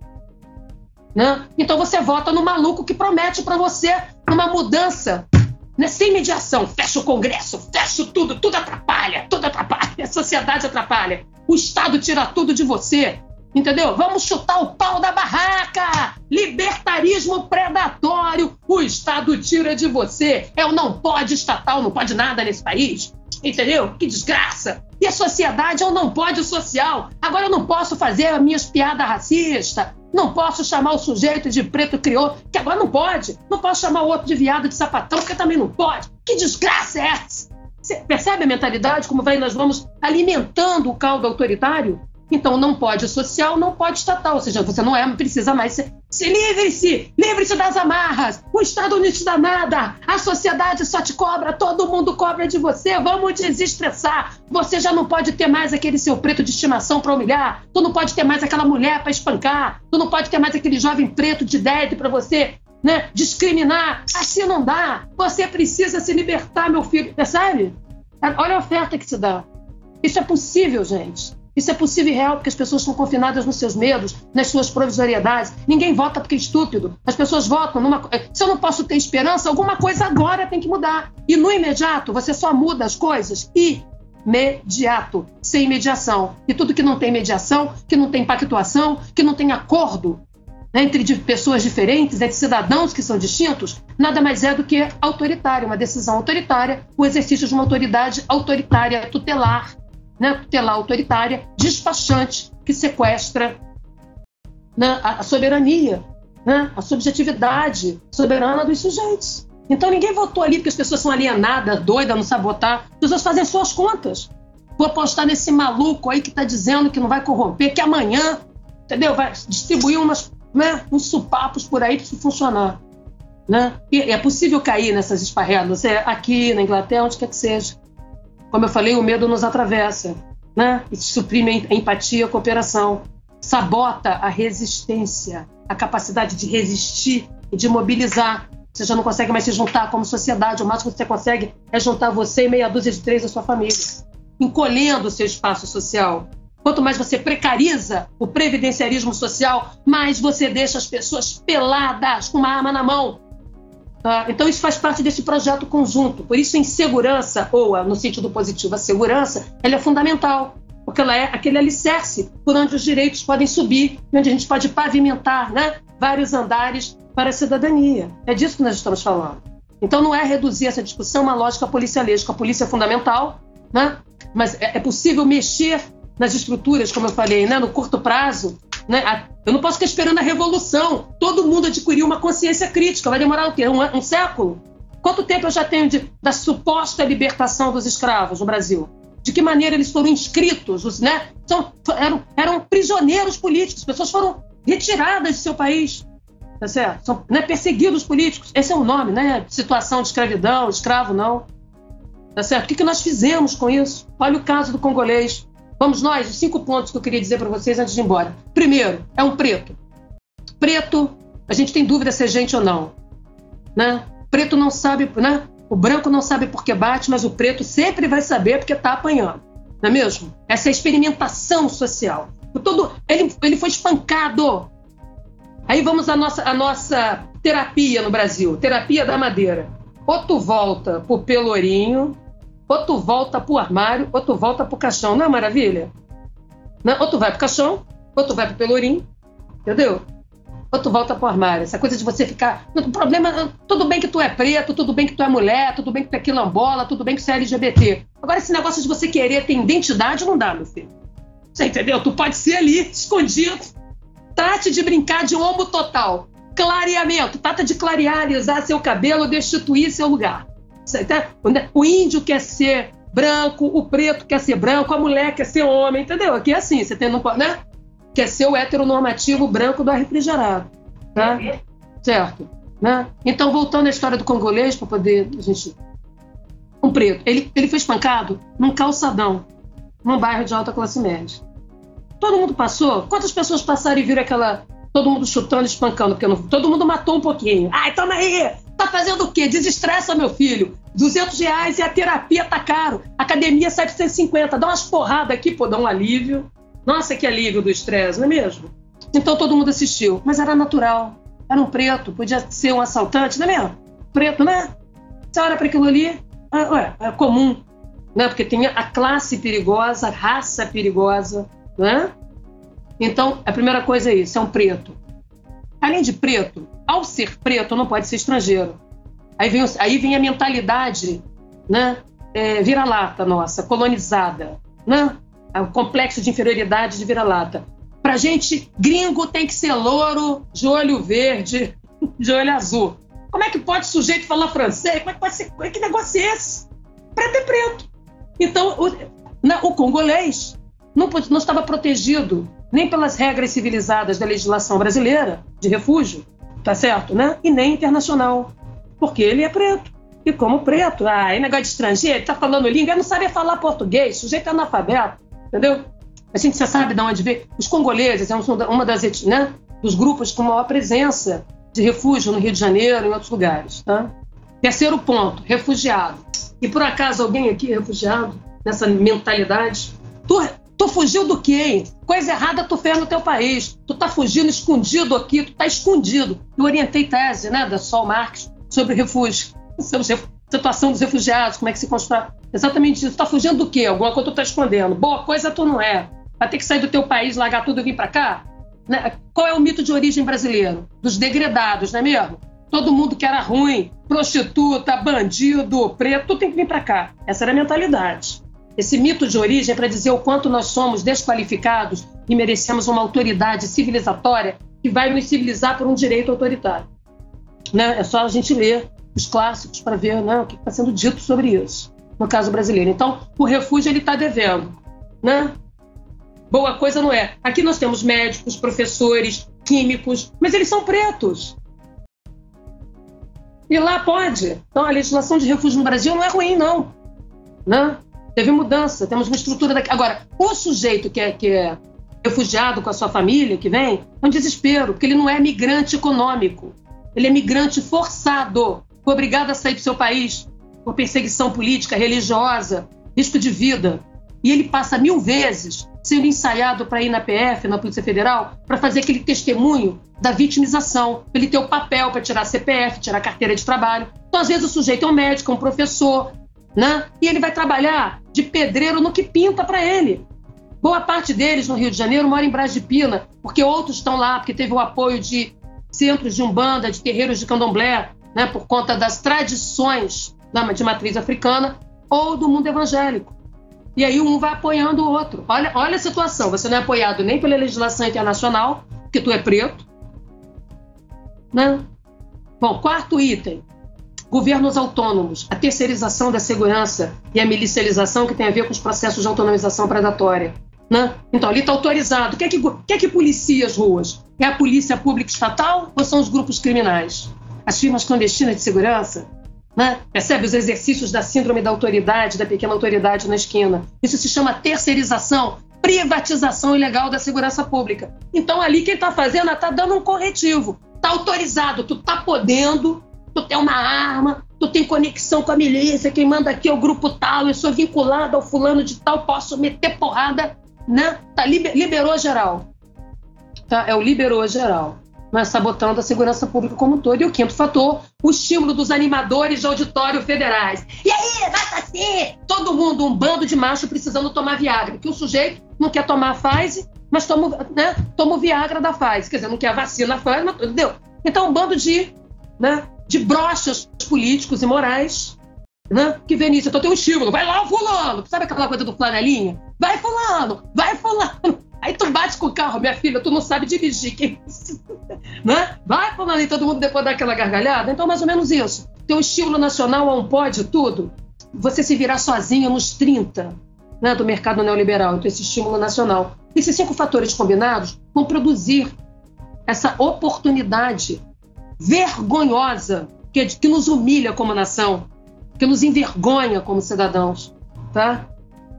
Né? Então você vota no maluco que promete para você uma mudança né? sem mediação. Fecha o Congresso, fecha tudo, tudo atrapalha, tudo atrapalha. [laughs] A sociedade atrapalha. O Estado tira tudo de você. Entendeu? Vamos chutar o pau da barraca! Libertarismo predatório! O Estado tira de você. É o não pode estatal, não pode nada nesse país. Entendeu? Que desgraça! E a sociedade o não pode social. Agora eu não posso fazer as minhas piadas racistas. Não posso chamar o sujeito de preto crioulo, que agora não pode. Não posso chamar o outro de viado de sapatão, porque também não pode. Que desgraça é essa? Você percebe a mentalidade? Como vai, nós vamos alimentando o caldo autoritário? Então não pode social, não pode estatal, ou seja, você não é, precisa mais ser. Se livre-se, livre-se das amarras. O Estado não te dá nada. A sociedade só te cobra, todo mundo cobra de você. Vamos desestressar. Você já não pode ter mais aquele seu preto de estimação para humilhar. Tu não pode ter mais aquela mulher para espancar. Tu não pode ter mais aquele jovem preto de ideia para você né, discriminar. Assim não dá. Você precisa se libertar, meu filho. Percebe? Olha a oferta que se dá. Isso é possível, gente. Isso é possível e real porque as pessoas estão confinadas nos seus medos, nas suas provisoriedades. Ninguém vota porque é estúpido. As pessoas votam numa. Se eu não posso ter esperança, alguma coisa agora tem que mudar. E no imediato, você só muda as coisas imediato, sem mediação. E tudo que não tem mediação, que não tem pactuação, que não tem acordo né, entre pessoas diferentes, entre cidadãos que são distintos, nada mais é do que autoritário, uma decisão autoritária, o exercício de uma autoridade autoritária tutelar né, tutelar autoritária, despachante, que sequestra né, a, soberania, né, a subjetividade soberana dos sujeitos. Então ninguém votou ali porque as pessoas são alienadas, doidas, não sabem votar. As pessoas fazem suas contas. Vou apostar nesse maluco aí que está dizendo que não vai corromper, que amanhã, entendeu? Vai distribuir umas, né, uns supapos por aí para funcionar. Né? E é possível cair nessas esparrelas, é aqui na Inglaterra, onde quer que seja. Como eu falei, o medo nos atravessa, né? E suprime a empatia, a cooperação, sabota a resistência, a capacidade de resistir e de mobilizar. Você já não consegue mais se juntar como sociedade, o máximo que você consegue é juntar você e meia dúzia de três da sua família, encolhendo o seu espaço social. Quanto mais você precariza o previdenciarismo social, mais você deixa as pessoas peladas com uma arma na mão, Tá? Então, isso faz parte desse projeto conjunto. Por isso, a insegurança, ou no sentido positivo, a segurança, ela é fundamental, porque ela é aquele alicerce por onde os direitos podem subir, onde a gente pode pavimentar né, vários andares para a cidadania. É disso que nós estamos falando. Então, não é reduzir essa discussão a uma lógica policialesca. A polícia é fundamental, né? mas é, é possível mexer nas estruturas, como eu falei, né, no curto prazo, né? Eu não posso ficar esperando a revolução. Todo mundo adquirir uma consciência crítica. Vai demorar o quê? Um, um século? Quanto tempo eu já tenho de, da suposta libertação dos escravos no Brasil? De que maneira eles foram inscritos? Os, né? São, eram, eram prisioneiros políticos. Pessoas foram retiradas de seu país. Tá certo? São né, perseguidos políticos. Esse é o nome, né? Situação de escravidão, escravo não. Tá certo? O que, que nós fizemos com isso? Olha o caso do congolês. Vamos nós, os cinco pontos que eu queria dizer para vocês antes de ir embora. Primeiro, é um preto. Preto, a gente tem dúvida se é gente ou não. Né? Preto não sabe, né? O branco não sabe por que bate, mas o preto sempre vai saber porque está apanhando. Não é mesmo? Essa é a experimentação social. Todo, ele, ele foi espancado. Aí vamos à nossa, à nossa terapia no Brasil, terapia da madeira. Ou tu volta pro pelourinho, ou tu volta pro armário, ou tu volta pro caixão. Não é maravilha? Não, ou tu vai pro caixão, ou tu vai pro pelourinho, entendeu? ou tu volta pro armário. Essa coisa de você ficar. O problema. Tudo bem que tu é preto, tudo bem que tu é mulher, tudo bem que tu é quilombola, tudo bem que tu é LGBT. Agora, esse negócio de você querer ter identidade não dá, meu filho. Você entendeu? Tu pode ser ali, escondido. Trate de brincar de homo total. Clareamento. Trata de clarearizar seu cabelo, destituir seu lugar. O índio quer ser branco, o preto quer ser branco, a mulher quer ser homem, entendeu? Aqui é assim, você tem, né? Quer ser o heteronormativo branco do refrigerado, tá? Certo, né? Então, voltando à história do congolês, para poder a gente... Um preto, ele, ele foi espancado num calçadão, num bairro de alta classe média. Todo mundo passou? Quantas pessoas passaram e viram aquela... Todo mundo chutando, espancando, porque não... todo mundo matou um pouquinho. Ai, toma aí! Tá fazendo o quê? Desestressa, meu filho. 200 reais e a terapia tá caro. Academia 750. Dá umas porradas aqui, pô, dá um alívio. Nossa, que alívio do estresse, não é mesmo? Então todo mundo assistiu. Mas era natural. Era um preto. Podia ser um assaltante, não é mesmo? Preto, né? Você olha para aquilo ali, ah, ué, é comum. Né? Porque tem a classe perigosa, a raça perigosa, né? Então, a primeira coisa é isso, é um preto. Além de preto, ao ser preto, não pode ser estrangeiro. Aí vem, aí vem a mentalidade né, é, vira-lata nossa, colonizada, né? o complexo de inferioridade de vira-lata. Para gente, gringo tem que ser louro, de olho verde, [laughs] de olho azul. Como é que pode sujeito falar francês? Como é que pode ser? Que negócio é esse? Preto é preto. Então, o, na, o congolês não, não estava protegido nem pelas regras civilizadas da legislação brasileira de refúgio, tá certo, né? E nem internacional, porque ele é preto. E como preto, ah, é negócio de estrangeiro, tá falando língua, não sabe falar português, sujeito é analfabeto, entendeu? A gente já sabe de onde veio. Os congoleses é uma das né, dos grupos com maior presença de refúgio no Rio de Janeiro e em outros lugares, tá? Terceiro ponto, refugiado. E por acaso alguém aqui é refugiado nessa mentalidade? Tu, Tu fugiu do quê? Coisa errada tu fez no teu país. Tu tá fugindo escondido aqui, tu tá escondido. Eu orientei tese, né, da Sol Marques sobre refúgio, sobre situação dos refugiados, como é que se constrói. Exatamente isso. Tu tá fugindo do quê? Alguma coisa tu tá escondendo. Boa coisa tu não é. Vai ter que sair do teu país, largar tudo e vir para cá? Né? Qual é o mito de origem brasileiro? Dos degredados, não é mesmo? Todo mundo que era ruim, prostituta, bandido, preto, tudo tem que vir para cá. Essa era a mentalidade. Esse mito de origem é para dizer o quanto nós somos desqualificados e merecemos uma autoridade civilizatória que vai nos civilizar por um direito autoritário. Né? É só a gente ler os clássicos para ver né, o que está sendo dito sobre isso, no caso brasileiro. Então, o refúgio ele está devendo. Né? Boa coisa não é. Aqui nós temos médicos, professores, químicos, mas eles são pretos. E lá pode. Então, a legislação de refúgio no Brasil não é ruim, não. Né? Teve mudança, temos uma estrutura daqui. Agora, o sujeito que é, que é refugiado com a sua família, que vem, é um desespero, porque ele não é migrante econômico. Ele é migrante forçado, foi obrigado a sair do seu país por perseguição política, religiosa, risco de vida. E ele passa mil vezes sendo ensaiado para ir na PF, na Polícia Federal, para fazer aquele testemunho da vitimização, ele ter o papel para tirar CPF, tirar carteira de trabalho. Então, às vezes, o sujeito é um médico, é um professor, né? E ele vai trabalhar de pedreiro no que pinta para ele. Boa parte deles no Rio de Janeiro mora em Brás de Pina, porque outros estão lá, porque teve o apoio de centros de umbanda, de terreiros de candomblé, né, por conta das tradições de matriz africana ou do mundo evangélico. E aí um vai apoiando o outro. Olha, olha a situação, você não é apoiado nem pela legislação internacional, porque tu é preto. Né? Bom, quarto item, governos autônomos, a terceirização da segurança e a milicialização que tem a ver com os processos de autonomização predatória. Né? Então, ali está autorizado. O que, é que, é que policia as ruas? É a polícia pública estatal ou são os grupos criminais? As firmas clandestinas de segurança? Né? Percebe os exercícios da síndrome da autoridade, da pequena autoridade na esquina? Isso se chama terceirização, privatização ilegal da segurança pública. Então, ali quem está fazendo está dando um corretivo. Está autorizado, tu está podendo tu tem uma arma, tu tem conexão com a milícia, quem manda aqui é o grupo tal, eu sou vinculado ao fulano de tal, posso meter porrada, né? Tá, liberou geral. Tá? É o liberou geral. É sabotando a segurança pública como um todo. E o quinto fator, o estímulo dos animadores de auditório federais. E aí, assim! Todo mundo, um bando de macho precisando tomar Viagra. Que o sujeito não quer tomar a Pfizer, mas tomo, né, tomo Viagra da Pfizer. Quer dizer, não quer a vacina Pfizer, mas, entendeu? Então, um bando de, né, de brochas políticos e morais né, que nisso. Então tem um estímulo, vai lá, fulano. Sabe aquela coisa do flanelinha? Vai, fulano, vai, fulano. Aí tu bate com o carro, minha filha, tu não sabe dirigir. Que [laughs] né? Vai, fulano, e todo mundo depois dá aquela gargalhada. Então, mais ou menos isso. Tem um estímulo nacional um pode tudo. Você se virar sozinho nos 30 né, do mercado neoliberal. Então, esse estímulo nacional. Esses cinco fatores combinados vão produzir essa oportunidade vergonhosa que, que nos humilha como nação, que nos envergonha como cidadãos, tá?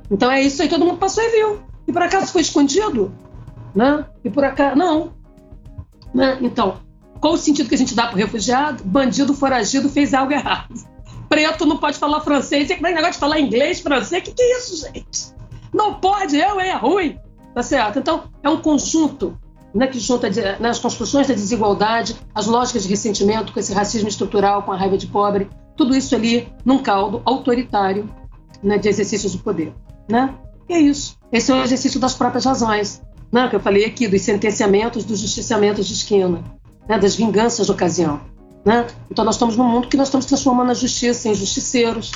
Então é isso aí, todo mundo passou e viu. E por acaso foi escondido? Né? E por acaso, não. Né? Então, qual o sentido que a gente dá para o refugiado? Bandido foragido fez algo errado. Preto não pode falar francês, e que negócio de falar inglês, francês, que que é isso, gente? Não pode, eu, é ruim. Tá certo? Então, é um conjunto que junta né, as construções da desigualdade, as lógicas de ressentimento, com esse racismo estrutural, com a raiva de pobre, tudo isso ali num caldo autoritário né, de exercício de poder. Né? E é isso. Esse é o exercício das próprias razões, né, que eu falei aqui, dos sentenciamentos, dos justiciamentos de esquina, né, das vinganças de ocasião. Né? Então nós estamos num mundo que nós estamos transformando a justiça em justiceiros.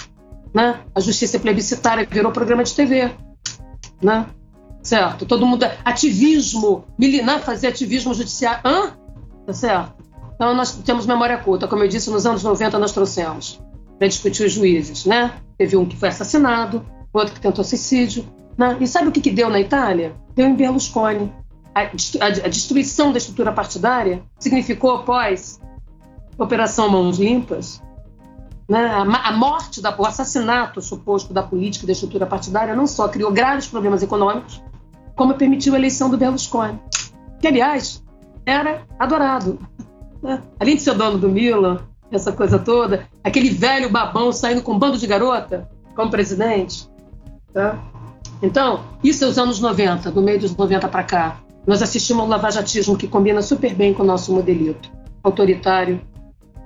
Né? A justiça plebiscitária virou programa de TV. Né? Certo? Todo mundo. É ativismo, militar, fazer ativismo judiciário. Hã? Tá certo? Então nós temos memória curta. Como eu disse, nos anos 90 nós trouxemos para discutir os juízes, né? Teve um que foi assassinado, outro que tentou suicídio. Né? E sabe o que, que deu na Itália? Deu em Berlusconi. A, a, a destruição da estrutura partidária significou, após Operação Mãos Limpas, né? A, a, morte, da, o assassinato suposto da política e da estrutura partidária não só criou graves problemas econômicos, como permitiu a eleição do Berlusconi, que, aliás, era adorado. Né? Além de ser dono do Milan, essa coisa toda, aquele velho babão saindo com um bando de garota como presidente. Tá? Então, isso é os anos 90, do meio dos 90 para cá. Nós assistimos um lavajatismo que combina super bem com o nosso modelito. Autoritário,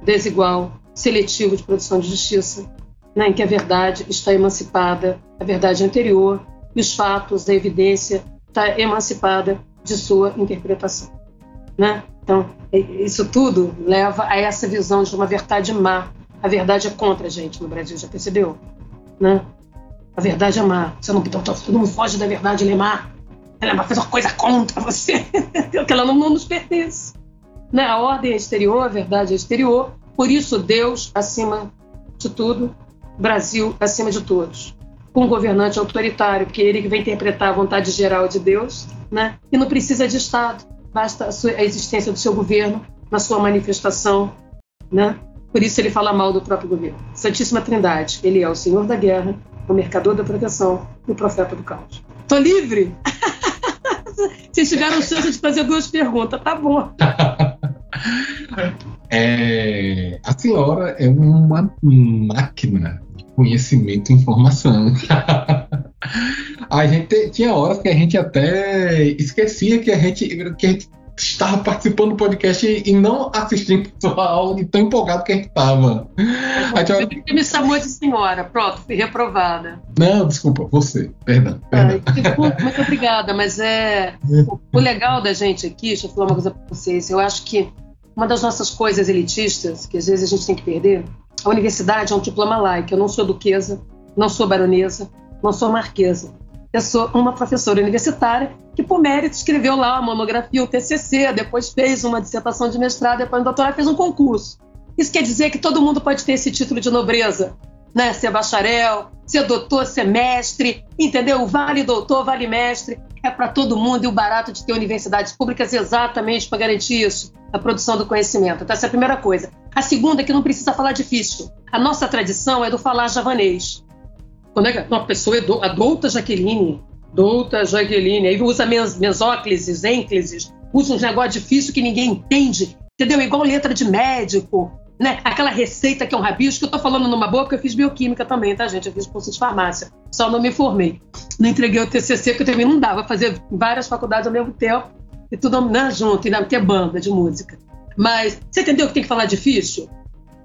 desigual, seletivo de produção de justiça, né, em que a verdade está emancipada, a verdade anterior, e os fatos, a evidência está emancipada de sua interpretação. Né? Então, isso tudo leva a essa visão de uma verdade má. A verdade é contra a gente no Brasil, já percebeu? Né? A verdade é má. Você não, então, todo mundo foge da verdade, ela é má. Ela é faz uma coisa contra você, [laughs] porque ela não, não nos pertence. Né? A ordem é exterior, a verdade é exterior. Por isso, Deus acima de tudo, Brasil acima de todos com um governante autoritário, que ele que vem interpretar a vontade geral de Deus, né? E não precisa de Estado, basta a, sua, a existência do seu governo na sua manifestação, né? Por isso ele fala mal do próprio governo. Santíssima Trindade, ele é o Senhor da guerra, o mercador da proteção e o profeta do caos. Tô livre? [laughs] Vocês tiveram chance de fazer duas perguntas, tá bom. [laughs] É, a senhora é uma máquina conhecimento e informação. [laughs] a gente tinha horas que a gente até esquecia que a gente, que a gente estava participando do podcast e, não assistindo a aula de tão empolgado que a gente estava. Você me chamou de senhora, pronto, fui reprovada. Não, desculpa, você, perdão. perdão. desculpa, muito obrigada, mas é o, o legal da gente aqui, deixa eu falar uma coisa para vocês, eu acho que uma das nossas coisas elitistas, que às vezes a gente tem que perder, a universidade é um diploma laico. Eu não sou duquesa, não sou baronesa, não sou marquesa. Eu sou uma professora universitária que, por mérito, escreveu lá uma monografia, o TCC, depois fez uma dissertação de mestrado, depois de doutorado fez um concurso. Isso quer dizer que todo mundo pode ter esse título de nobreza, né? Ser bacharel, ser doutor, ser mestre, entendeu? Vale doutor, vale mestre, é para todo mundo e o barato de ter universidades públicas exatamente para garantir isso, a produção do conhecimento. Então, essa é a primeira coisa. A segunda é que não precisa falar difícil. A nossa tradição é do falar javanês. Quando é uma pessoa é a douta Jaqueline, douta Jaqueline, aí usa mesóclises, ênclises, usa uns negócios difíceis que ninguém entende, entendeu? Igual letra de médico, né? Aquela receita que é um rabisco, que eu tô falando numa porque eu fiz bioquímica também, tá, gente? Eu fiz curso de farmácia, só não me formei. Não entreguei o TCC, porque também não dava fazer várias faculdades ao mesmo tempo, e tudo né, junto, e não ter banda de música. Mas você entendeu que tem que falar difícil?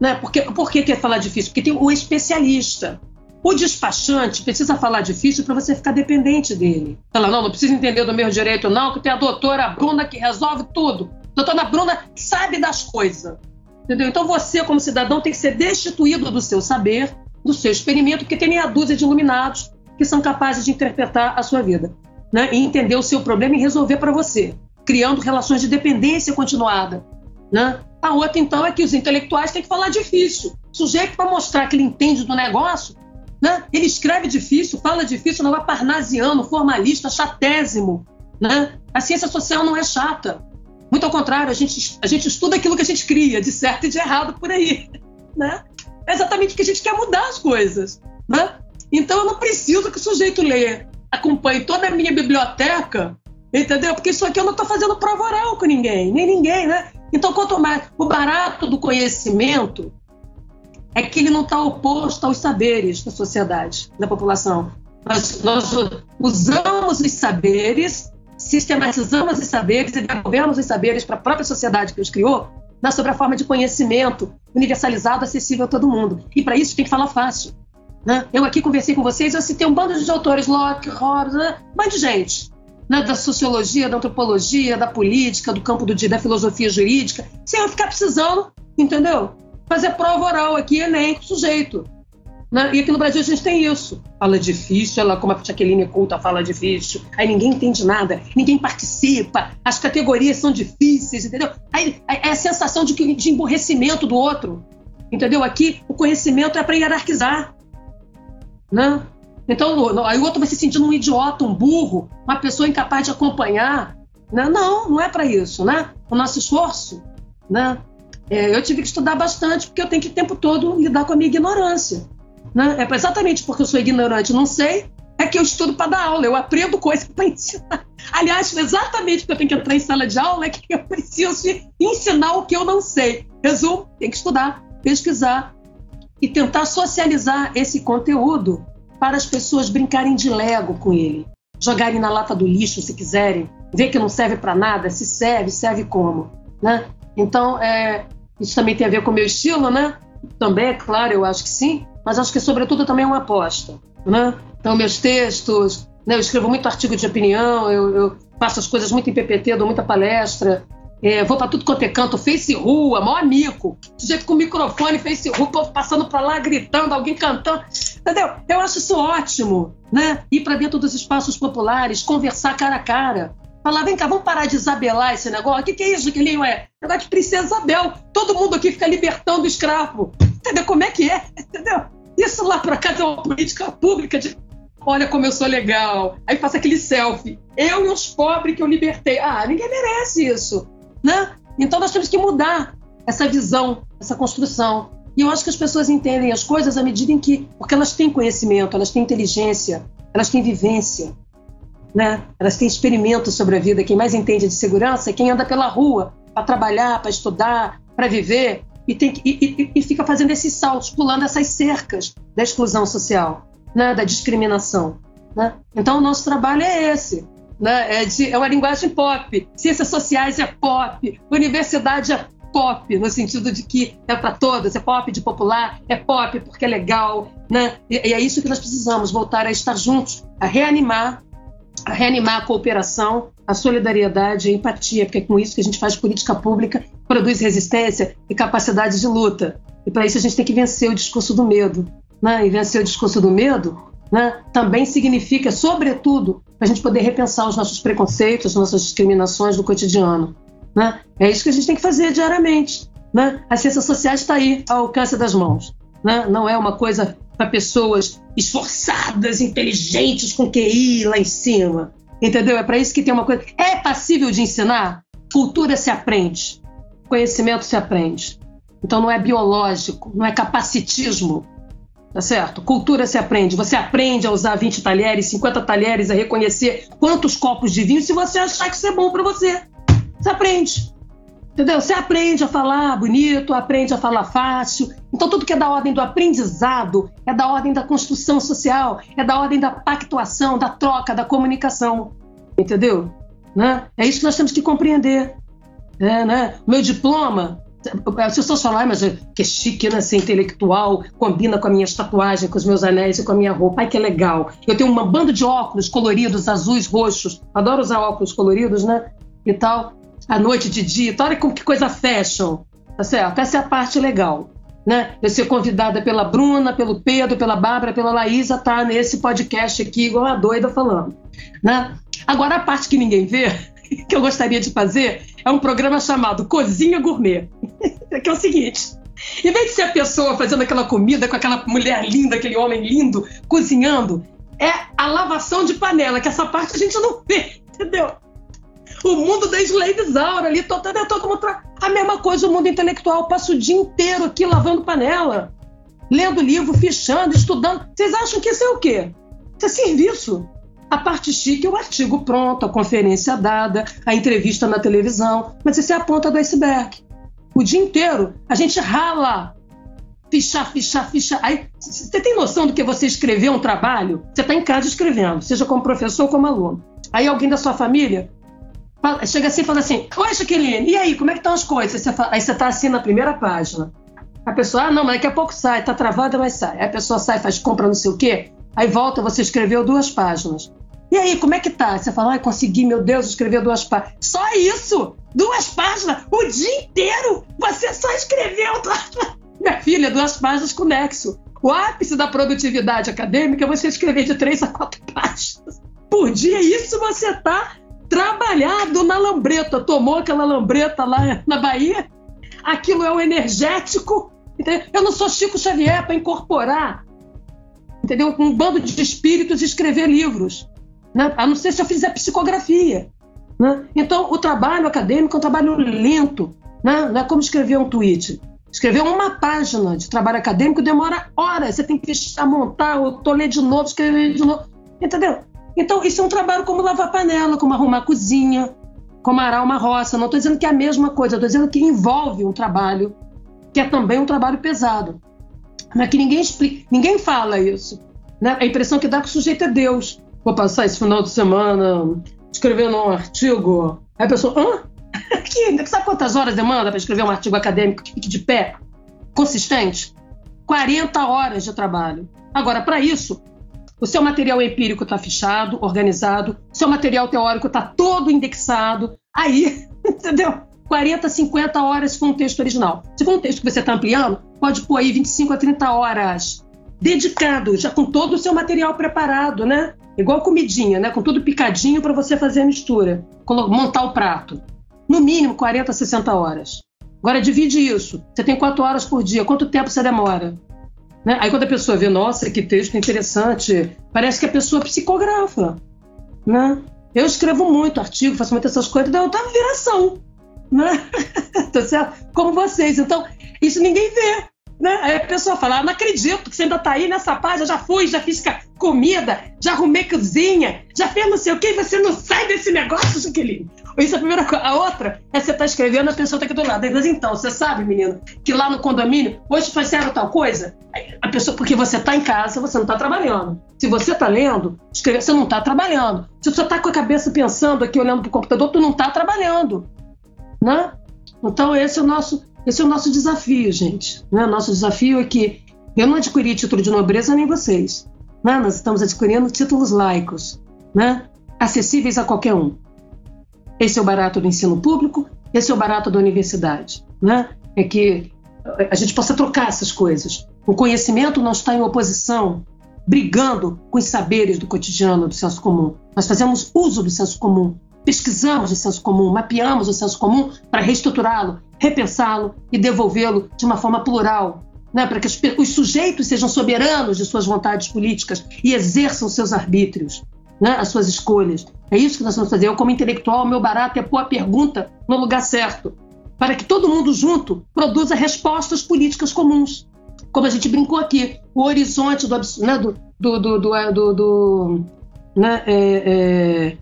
Né? Por que, que é falar difícil? Porque tem o especialista. O despachante precisa falar difícil para você ficar dependente dele. Fala, não, não precisa entender do meu direito, não, que tem a doutora Bruna que resolve tudo. Doutora Bruna sabe das coisas. Entendeu? Então você, como cidadão, tem que ser destituído do seu saber, do seu experimento, porque tem meia dúzia de iluminados que são capazes de interpretar a sua vida né? e entender o seu problema e resolver para você, criando relações de dependência continuada. Né? A outra, então, é que os intelectuais têm que falar difícil. O sujeito, para mostrar que ele entende do negócio, né? Ele escreve difícil, fala difícil, não é parnasiano, formalista, chatésimo. Né? A ciência social não é chata. Muito ao contrário, a gente, a gente estuda aquilo que a gente cria, de certo e de errado por aí. [laughs] Né? É exatamente porque a gente quer mudar as coisas. Né? Então eu não preciso que o sujeito leia, acompanhe toda a minha biblioteca, entendeu? Porque isso aqui eu não estou fazendo prova oral com ninguém, nem ninguém, né? Então, quanto mais o barato do conhecimento é que ele não está oposto aos saberes da sociedade, da população. Nós, nós usamos os saberes, sistematizamos os saberes e devolvemos os saberes para a própria sociedade que os criou na sobre a forma de conhecimento universalizado, acessível a todo mundo. E para isso tem que falar fácil. Né? Eu aqui conversei com vocês, eu citei um bando de autores, Locke, Hobbes, né? um bando de gente. Né? Da sociologia, da antropologia, da política, do campo do, da filosofia jurídica, sem eu ficar precisando, entendeu? fazer prova oral aqui, Enem, com sujeito. Né? E aqui no Brasil a gente tem isso. Fala difícil, ela, como a Jaqueline culta fala difícil, aí ninguém entende nada, ninguém participa, as categorias são difíceis, entendeu? Aí é a sensação de, de emborrecimento do outro, entendeu? Aqui o conhecimento é para hierarquizar. Né? Então, aí o outro vai se sentindo um idiota, um burro, uma pessoa incapaz de acompanhar. Né? Não, não é para isso, né? O nosso esforço, né? É, eu tive que estudar bastante porque eu tenho que o tempo todo lidar com a minha ignorância. Né? É exatamente porque eu sou ignorante, não sei, é que eu estudo para dar aula, eu aprendo coisas para ensinar. Aliás, exatamente porque eu tenho que entrar em sala de aula é que eu preciso ensinar o que eu não sei. Resumo, tem que estudar, pesquisar e tentar socializar esse conteúdo para as pessoas brincarem de lego com ele, jogarem na lata do lixo se quiserem, ver que não serve para nada, se serve, serve como, né? Então, é, isso também tem a ver com o meu estilo, né? Também, é claro, eu acho que sim, mas acho que, sobretudo, também é uma aposta, né? Então, meus textos, né, eu escrevo muito artigo de opinião, eu, eu faço as coisas muito em PPT, dou muita palestra, é, vou para tudo quanto é canto, face rua, maior amigo. Sujeito com microfone, face rua, o povo passando para lá, gritando, alguém cantando. Entendeu? Eu acho isso ótimo, né? Ir para dentro dos espaços populares, conversar cara a cara. Falar, vem cá, vamos parar de isabelar esse negócio. O que, que é isso, Guilherme? É negócio de princesa Isabel. Todo mundo aqui fica libertando o escravo. Entendeu? Como é que é? Entendeu? Isso lá por acaso é uma política pública de olha como eu sou legal. Aí faça aquele selfie. Eu e os pobres que eu libertei. Ah, ninguém merece isso. Né? Então nós temos que mudar essa visão, essa construção. E eu acho que as pessoas entendem as coisas à medida em que. Porque elas têm conhecimento, elas têm inteligência, elas têm vivência né? Elas têm experimentos sobre a vida. Quem mais entende de segurança é quem anda pela rua para trabalhar, para estudar, para viver e, tem, e, e, e, fica fazendo esses saltos, pulando essas cercas da exclusão social, né? da discriminação. Né? Então, o nosso trabalho é esse. Né? É, de, é uma linguagem pop. Ciências sociais é pop. Universidade é pop, no sentido de que é para todas, é pop de popular, é pop porque é legal. Né? E, e é isso que nós precisamos, voltar a estar juntos, a reanimar a reanimar a cooperação, a solidariedade, a empatia, porque é com isso que a gente faz política pública, produz resistência e capacidade de luta. E para isso a gente tem que vencer o discurso do medo. Né? E vencer o discurso do medo né, também significa, sobretudo, a gente poder repensar os nossos preconceitos, as nossas discriminações do cotidiano. Né? É isso que a gente tem que fazer diariamente. Né? A ciência social está aí, ao alcance das mãos. Né? Não é uma coisa para pessoas esforçadas, inteligentes, com QI lá em cima. Entendeu? É para isso que tem uma coisa. É passível de ensinar? Cultura se aprende, conhecimento se aprende. Então não é biológico, não é capacitismo. Tá certo? Cultura se aprende. Você aprende a usar 20 talheres, 50 talheres, a reconhecer quantos copos de vinho se você achar que isso é bom para você. Você aprende. Entendeu? Você aprende a falar bonito, aprende a falar fácil. Então, tudo que é da ordem do aprendizado é da ordem da construção social, é da ordem da pactuação, da troca, da comunicação. Entendeu? Né? É isso que nós temos que compreender. É, né? Meu diploma As pessoas falam, ah, mas que chique, né? Ser intelectual, combina com a minha tatuagem, com os meus anéis e com a minha roupa. Ai, que legal. Eu tenho uma banda de óculos coloridos, azuis, roxos. Adoro usar óculos coloridos, né? E tal. À noite, de dia. Olha como que coisa fashion. Tá certo? Essa é a parte legal. Né? Eu ser convidada pela Bruna, pelo Pedro, pela Bárbara, pela Laísa, tá nesse podcast aqui, igual a doida falando. Né? Agora, a parte que ninguém vê, [laughs] que eu gostaria de fazer, é um programa chamado Cozinha Gourmet. [laughs] que é o seguinte: em vez de ser a pessoa fazendo aquela comida com aquela mulher linda, aquele homem lindo, cozinhando, é a lavação de panela, que essa parte a gente não vê, [laughs] entendeu? O mundo da Slave Zaura ali, tô, tô, tô, como tra... a mesma coisa o mundo intelectual. Passo o dia inteiro aqui lavando panela, lendo livro, fichando, estudando. Vocês acham que isso é o quê? Isso é serviço. A parte chique é o artigo pronto, a conferência dada, a entrevista na televisão. Mas isso é a ponta do iceberg. O dia inteiro a gente rala. Fichar, fichar, fichar. Aí, você tem noção do que você escrever um trabalho? Você está em casa escrevendo, seja como professor ou como aluno. Aí alguém da sua família chega assim e fala assim: Oi, Jaqueline, e aí, como é que estão as coisas? Aí você, fala, aí você tá assim na primeira página. A pessoa, ah, não, mas daqui a pouco sai, tá travada, mas sai. Aí a pessoa sai, faz compra, não sei o quê. Aí volta, você escreveu duas páginas. E aí, como é que tá? Você fala, ai, consegui, meu Deus, escrever duas páginas. Só isso! Duas páginas! O dia inteiro! Você só escreveu duas [laughs] Minha filha, duas páginas com nexo. O ápice da produtividade acadêmica é você escrever de três a quatro [laughs] páginas por dia. Isso você tá trabalhado na lambreta. Tomou aquela lambreta lá na Bahia. Aquilo é o energético. Entendeu? Eu não sou Chico Xavier para incorporar entendeu? um bando de espíritos e escrever livros né? a não ser se eu fizer psicografia. Né? Então, o trabalho acadêmico é um trabalho lento, né? não é como escrever um tweet. Escrever uma página de trabalho acadêmico demora horas, você tem que fechar, montar, ou ler de novo, escrever de novo, entendeu? Então, isso é um trabalho como lavar panela, como arrumar a cozinha, como arar uma roça. Não estou dizendo que é a mesma coisa, estou dizendo que envolve um trabalho que é também um trabalho pesado. Mas que ninguém explica, ninguém fala isso. Né? A impressão que dá que o sujeito é Deus vou passar esse final de semana escrevendo um artigo. Aí a pessoa, hã? [laughs] que, sabe quantas horas demanda para escrever um artigo acadêmico que fique de pé, consistente? 40 horas de trabalho. Agora, para isso, o seu material empírico está fichado, organizado, o seu material teórico está todo indexado. Aí, [laughs] entendeu? 40, 50 horas com um texto original. Se for um texto que você está ampliando, pode pôr aí 25 a 30 horas dedicado, já com todo o seu material preparado, né? Igual comidinha, né? Com tudo picadinho para você fazer a mistura, montar o prato. No mínimo 40, 60 horas. Agora divide isso. Você tem quatro horas por dia. Quanto tempo você demora? Né? Aí quando a pessoa vê, nossa, que texto interessante, parece que a pessoa psicografa. Né? Eu escrevo muito artigo, faço muitas essas coisas, então eu tava viração. Né? [laughs] tá certo? Como vocês. Então, isso ninguém vê. Né? Aí a pessoa fala: ah, não acredito que você ainda está aí nessa página, já fui, já fiz comida, já arrumei cozinha, já fiz não sei o que, você não sai desse negócio, Jaqueline. Isso é a primeira coisa. A outra é você tá escrevendo, a pessoa tá aqui do lado. Aí, então, você sabe, menino, que lá no condomínio, hoje fizeram tal coisa? A pessoa, porque você tá em casa, você não tá trabalhando. Se você tá lendo, escreve, você não tá trabalhando. Se você tá com a cabeça pensando aqui, olhando pro computador, tu não tá trabalhando. Né? Então, esse é o nosso esse é o nosso desafio, gente. Né? Nosso desafio é que eu não adquiri título de nobreza nem vocês. Né? Nós estamos adquirindo títulos laicos, né? acessíveis a qualquer um. Esse é o barato do ensino público, esse é o barato da universidade. Né? É que a gente possa trocar essas coisas. O conhecimento não está em oposição, brigando com os saberes do cotidiano, do senso comum. Nós fazemos uso do senso comum, pesquisamos o senso comum, mapeamos o senso comum para reestruturá-lo, repensá-lo e devolvê-lo de uma forma plural, né, para que os, os, sujeitos sejam soberanos de suas vontades políticas e exerçam seus arbítrios, né, as suas escolhas. É isso que nós vamos fazer. Eu, como intelectual, meu barato é pôr a pergunta no lugar certo, para que todo mundo junto produza respostas políticas comuns. Como a gente brincou aqui, o horizonte do, né, do, do, do, do, do, do né, é, é, é,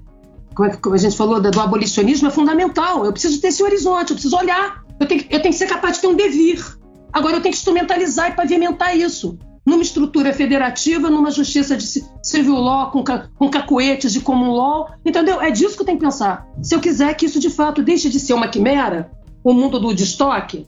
como a gente falou, do abolicionismo é fundamental. Eu preciso ter esse horizonte, eu preciso olhar eu tenho, eu tenho que ser capaz de ter um devir. Agora, eu tenho que instrumentalizar e pavimentar isso numa estrutura federativa, numa justiça de civil law, com, com cacoetes de common law, entendeu? É disso que tenho que pensar. Se eu quiser que isso de fato deixe de ser uma quimera, o mundo do destoque,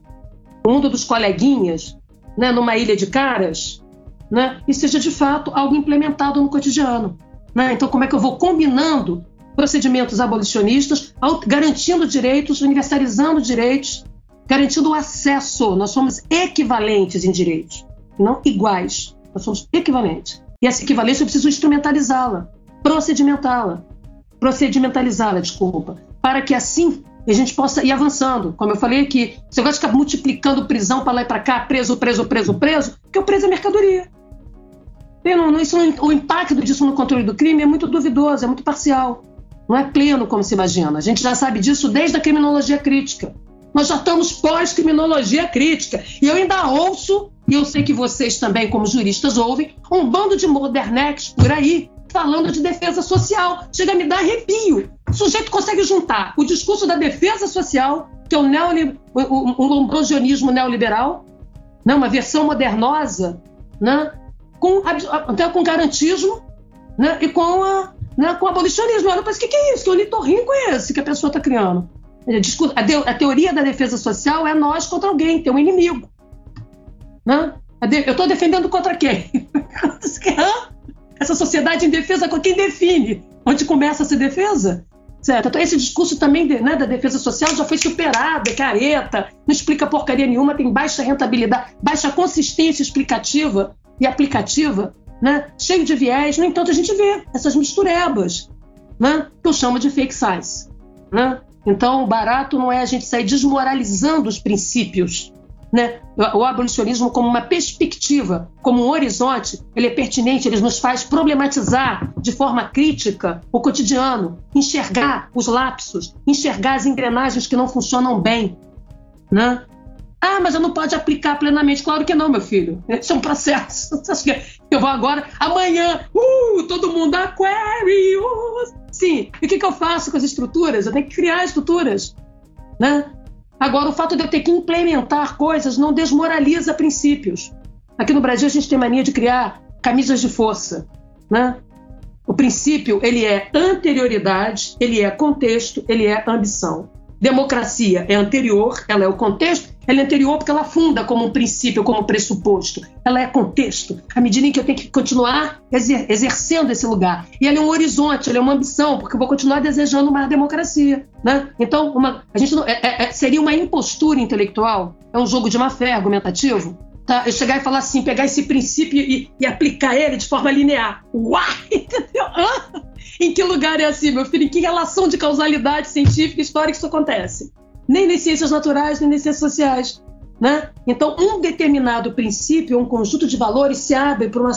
o mundo dos coleguinhas, né, numa ilha de caras, né, e seja de fato algo implementado no cotidiano. Né? Então, como é que eu vou combinando procedimentos abolicionistas, garantindo direitos, universalizando direitos, garantindo o acesso? Nós somos equivalentes em direitos, não iguais. Nós somos equivalentes. E essa equivalência eu preciso instrumentalizá-la, procedimentá-la, procedimentalizá-la, desculpa, para que assim a gente possa ir avançando. Como eu falei aqui, você vai ficar multiplicando prisão para lá e para cá, preso, preso, preso, preso, porque o preso é mercadoria. Não, isso, o impacto disso no controle do crime é muito duvidoso, é muito parcial. Não é pleno como se imagina. A gente já sabe disso desde a criminologia crítica. Nós já estamos pós-criminologia crítica. E eu ainda ouço, e eu sei que vocês também, como juristas, ouvem, um bando de modernex por aí falando de defesa social. Chega a me dar arrepio. O sujeito consegue juntar o discurso da defesa social, que é o, neoli, o, o neoliberal, né, uma versão modernosa, né, com, até com garantismo né, e com, a, né, com abolicionismo. Olha, mas o que, que é isso? Que ornitorrinco é esse que a pessoa está criando? A, teoria da defesa social é nós contra alguém, tem um inimigo. Né? Eu estou defendendo contra quem? [laughs] essa sociedade em defesa com quem define onde começa essa defesa. Certo? Então, esse discurso também né, da defesa social já foi superado, é careta, não explica porcaria nenhuma, tem baixa rentabilidade, baixa consistência explicativa e aplicativa, né, cheio de viés. No entanto, a gente vê essas misturebas, né, que eu chamo de fake science. Né? Então, barato não é a gente sair desmoralizando os princípios né, o abolicionismo como uma perspectiva, como um horizonte, ele é pertinente, ele nos faz problematizar de forma crítica o cotidiano, enxergar os lapsos, enxergar as engrenagens que não funcionam bem. Né? Ah, mas eu não pode aplicar plenamente. Claro que não, meu filho. Isso é um processo. [laughs] Eu vou agora, amanhã, uh, todo mundo Aquarius. Sim. E o que, que eu faço com as estruturas? Eu tenho que criar estruturas. Né? Agora, o fato de eu ter que implementar coisas não desmoraliza princípios. Aqui no Brasil, a gente tem mania de criar camisas de força. Né? O princípio ele é anterioridade, ele é contexto, ele é ambição. Democracia é anterior, ela é o contexto, ela é anterior porque ela funda como um princípio, como um pressuposto. Ela é contexto, à medida em que eu tenho que continuar exer exercendo esse lugar. E ela é um horizonte, ela é uma ambição, porque eu vou continuar desejando mais democracia. Né? Então, uma, a gente não, é, é, é seria uma impostura intelectual, é um jogo de má fé argumentativo, Tá? Eu chegar e falar assim, pegar esse princípio e, e aplicar ele de forma linear. Uai! [laughs] Entendeu? Em que lugar é assim, meu filho? Em que relação de causalidade científica e histórica isso acontece? Nem nas ciências naturais, nem nas ciências sociais. Né? Então, um determinado princípio, um conjunto de valores se abre para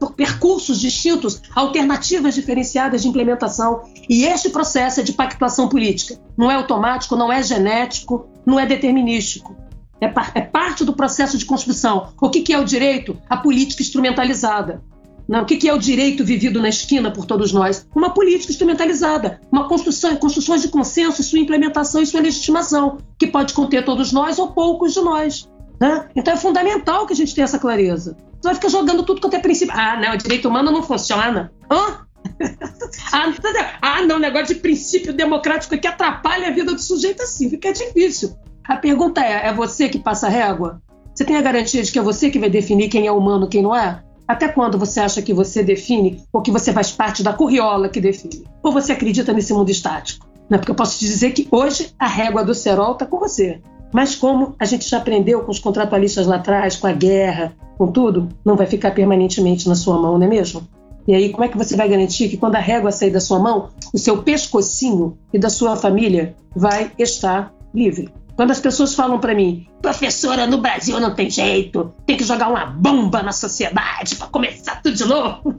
por percursos distintos, alternativas diferenciadas de implementação. E este processo é de pactuação política. Não é automático, não é genético, não é determinístico. É, é parte do processo de construção. O que é o direito? A política instrumentalizada. Não, o que, é o direito vivido na esquina por todos nós? Uma política instrumentalizada, uma construção, construções de consenso, sua implementação e sua legitimação, que pode conter todos nós ou poucos de nós. Né? Então é fundamental que a gente tenha essa clareza. Você vai ficar jogando tudo quanto é princípio. Ah, não, o direito humano não funciona. Hã? [laughs] ah, ah, não, negócio de princípio democrático que atrapalha a vida do sujeito assim, fica difícil. A pergunta é: é você que passa a régua? Você tem a garantia de que é você que vai definir quem é humano e quem não é? Até quando você acha que você define ou que você faz parte da curriola que define? Ou você acredita nesse mundo estático? Não, porque eu posso te dizer que hoje a régua do cerol está com você. Mas como a gente já aprendeu com os contratualistas lá atrás, com a guerra, com tudo, não vai ficar permanentemente na sua mão, não é mesmo? E aí, como é que você vai garantir que quando a régua sair da sua mão, o seu pescocinho e da sua família vai estar livre? Quando as pessoas falam para mim, professora, no Brasil não tem jeito, tem que jogar uma bomba na sociedade para começar tudo de novo.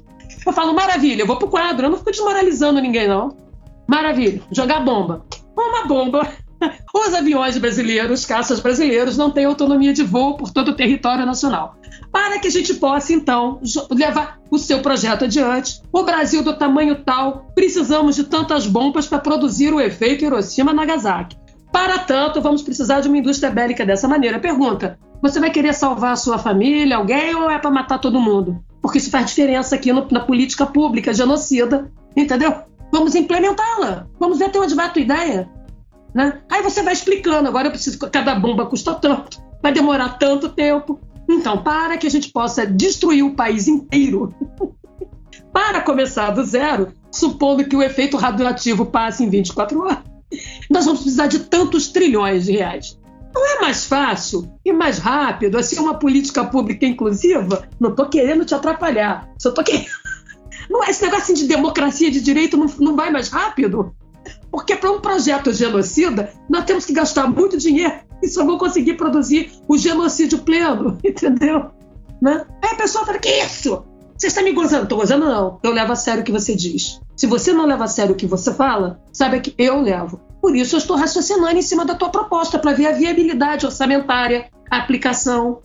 Eu falo, maravilha, eu vou pro quadro, eu não fico desmoralizando ninguém, não. Maravilha, jogar bomba. Uma bomba. [laughs] Os aviões brasileiros, caças brasileiros, não têm autonomia de voo por todo o território nacional. Para que a gente possa, então, levar o seu projeto adiante, o Brasil do tamanho tal, precisamos de tantas bombas para produzir o efeito Hiroshima-Nagasaki. Para tanto, vamos precisar de uma indústria bélica dessa maneira. Pergunta: você vai querer salvar a sua família, alguém, ou é para matar todo mundo? Porque isso faz diferença aqui no, na política pública genocida, entendeu? Vamos implementá-la. Vamos ver até onde vai a tua ideia. Né? Aí você vai explicando. Agora eu preciso, cada bomba custa tanto. vai demorar tanto tempo. Então, para que a gente possa destruir o país inteiro, [laughs] para começar do zero, supondo que o efeito radioativo passe em 24 horas, nós vamos precisar de tantos trilhões de reais. Não é mais fácil e mais rápido, assim, uma política pública inclusiva? Não estou querendo te atrapalhar, só estou querendo. [laughs] Não é esse negócio de democracia de direito não, não vai mais rápido? Porque para um projeto genocida, nós temos que gastar muito dinheiro e só vou conseguir produzir o genocídio pleno, [laughs] entendeu? Né? Aí a pessoa fala: que isso? Você está me gozando? Estou gozando, não. Eu levo a sério o que você diz. Se você não leva a sério o que você fala, sabe que eu levo. Por isso eu estou raciocinando em cima da tua proposta para ver a viabilidade orçamentária, a aplicação.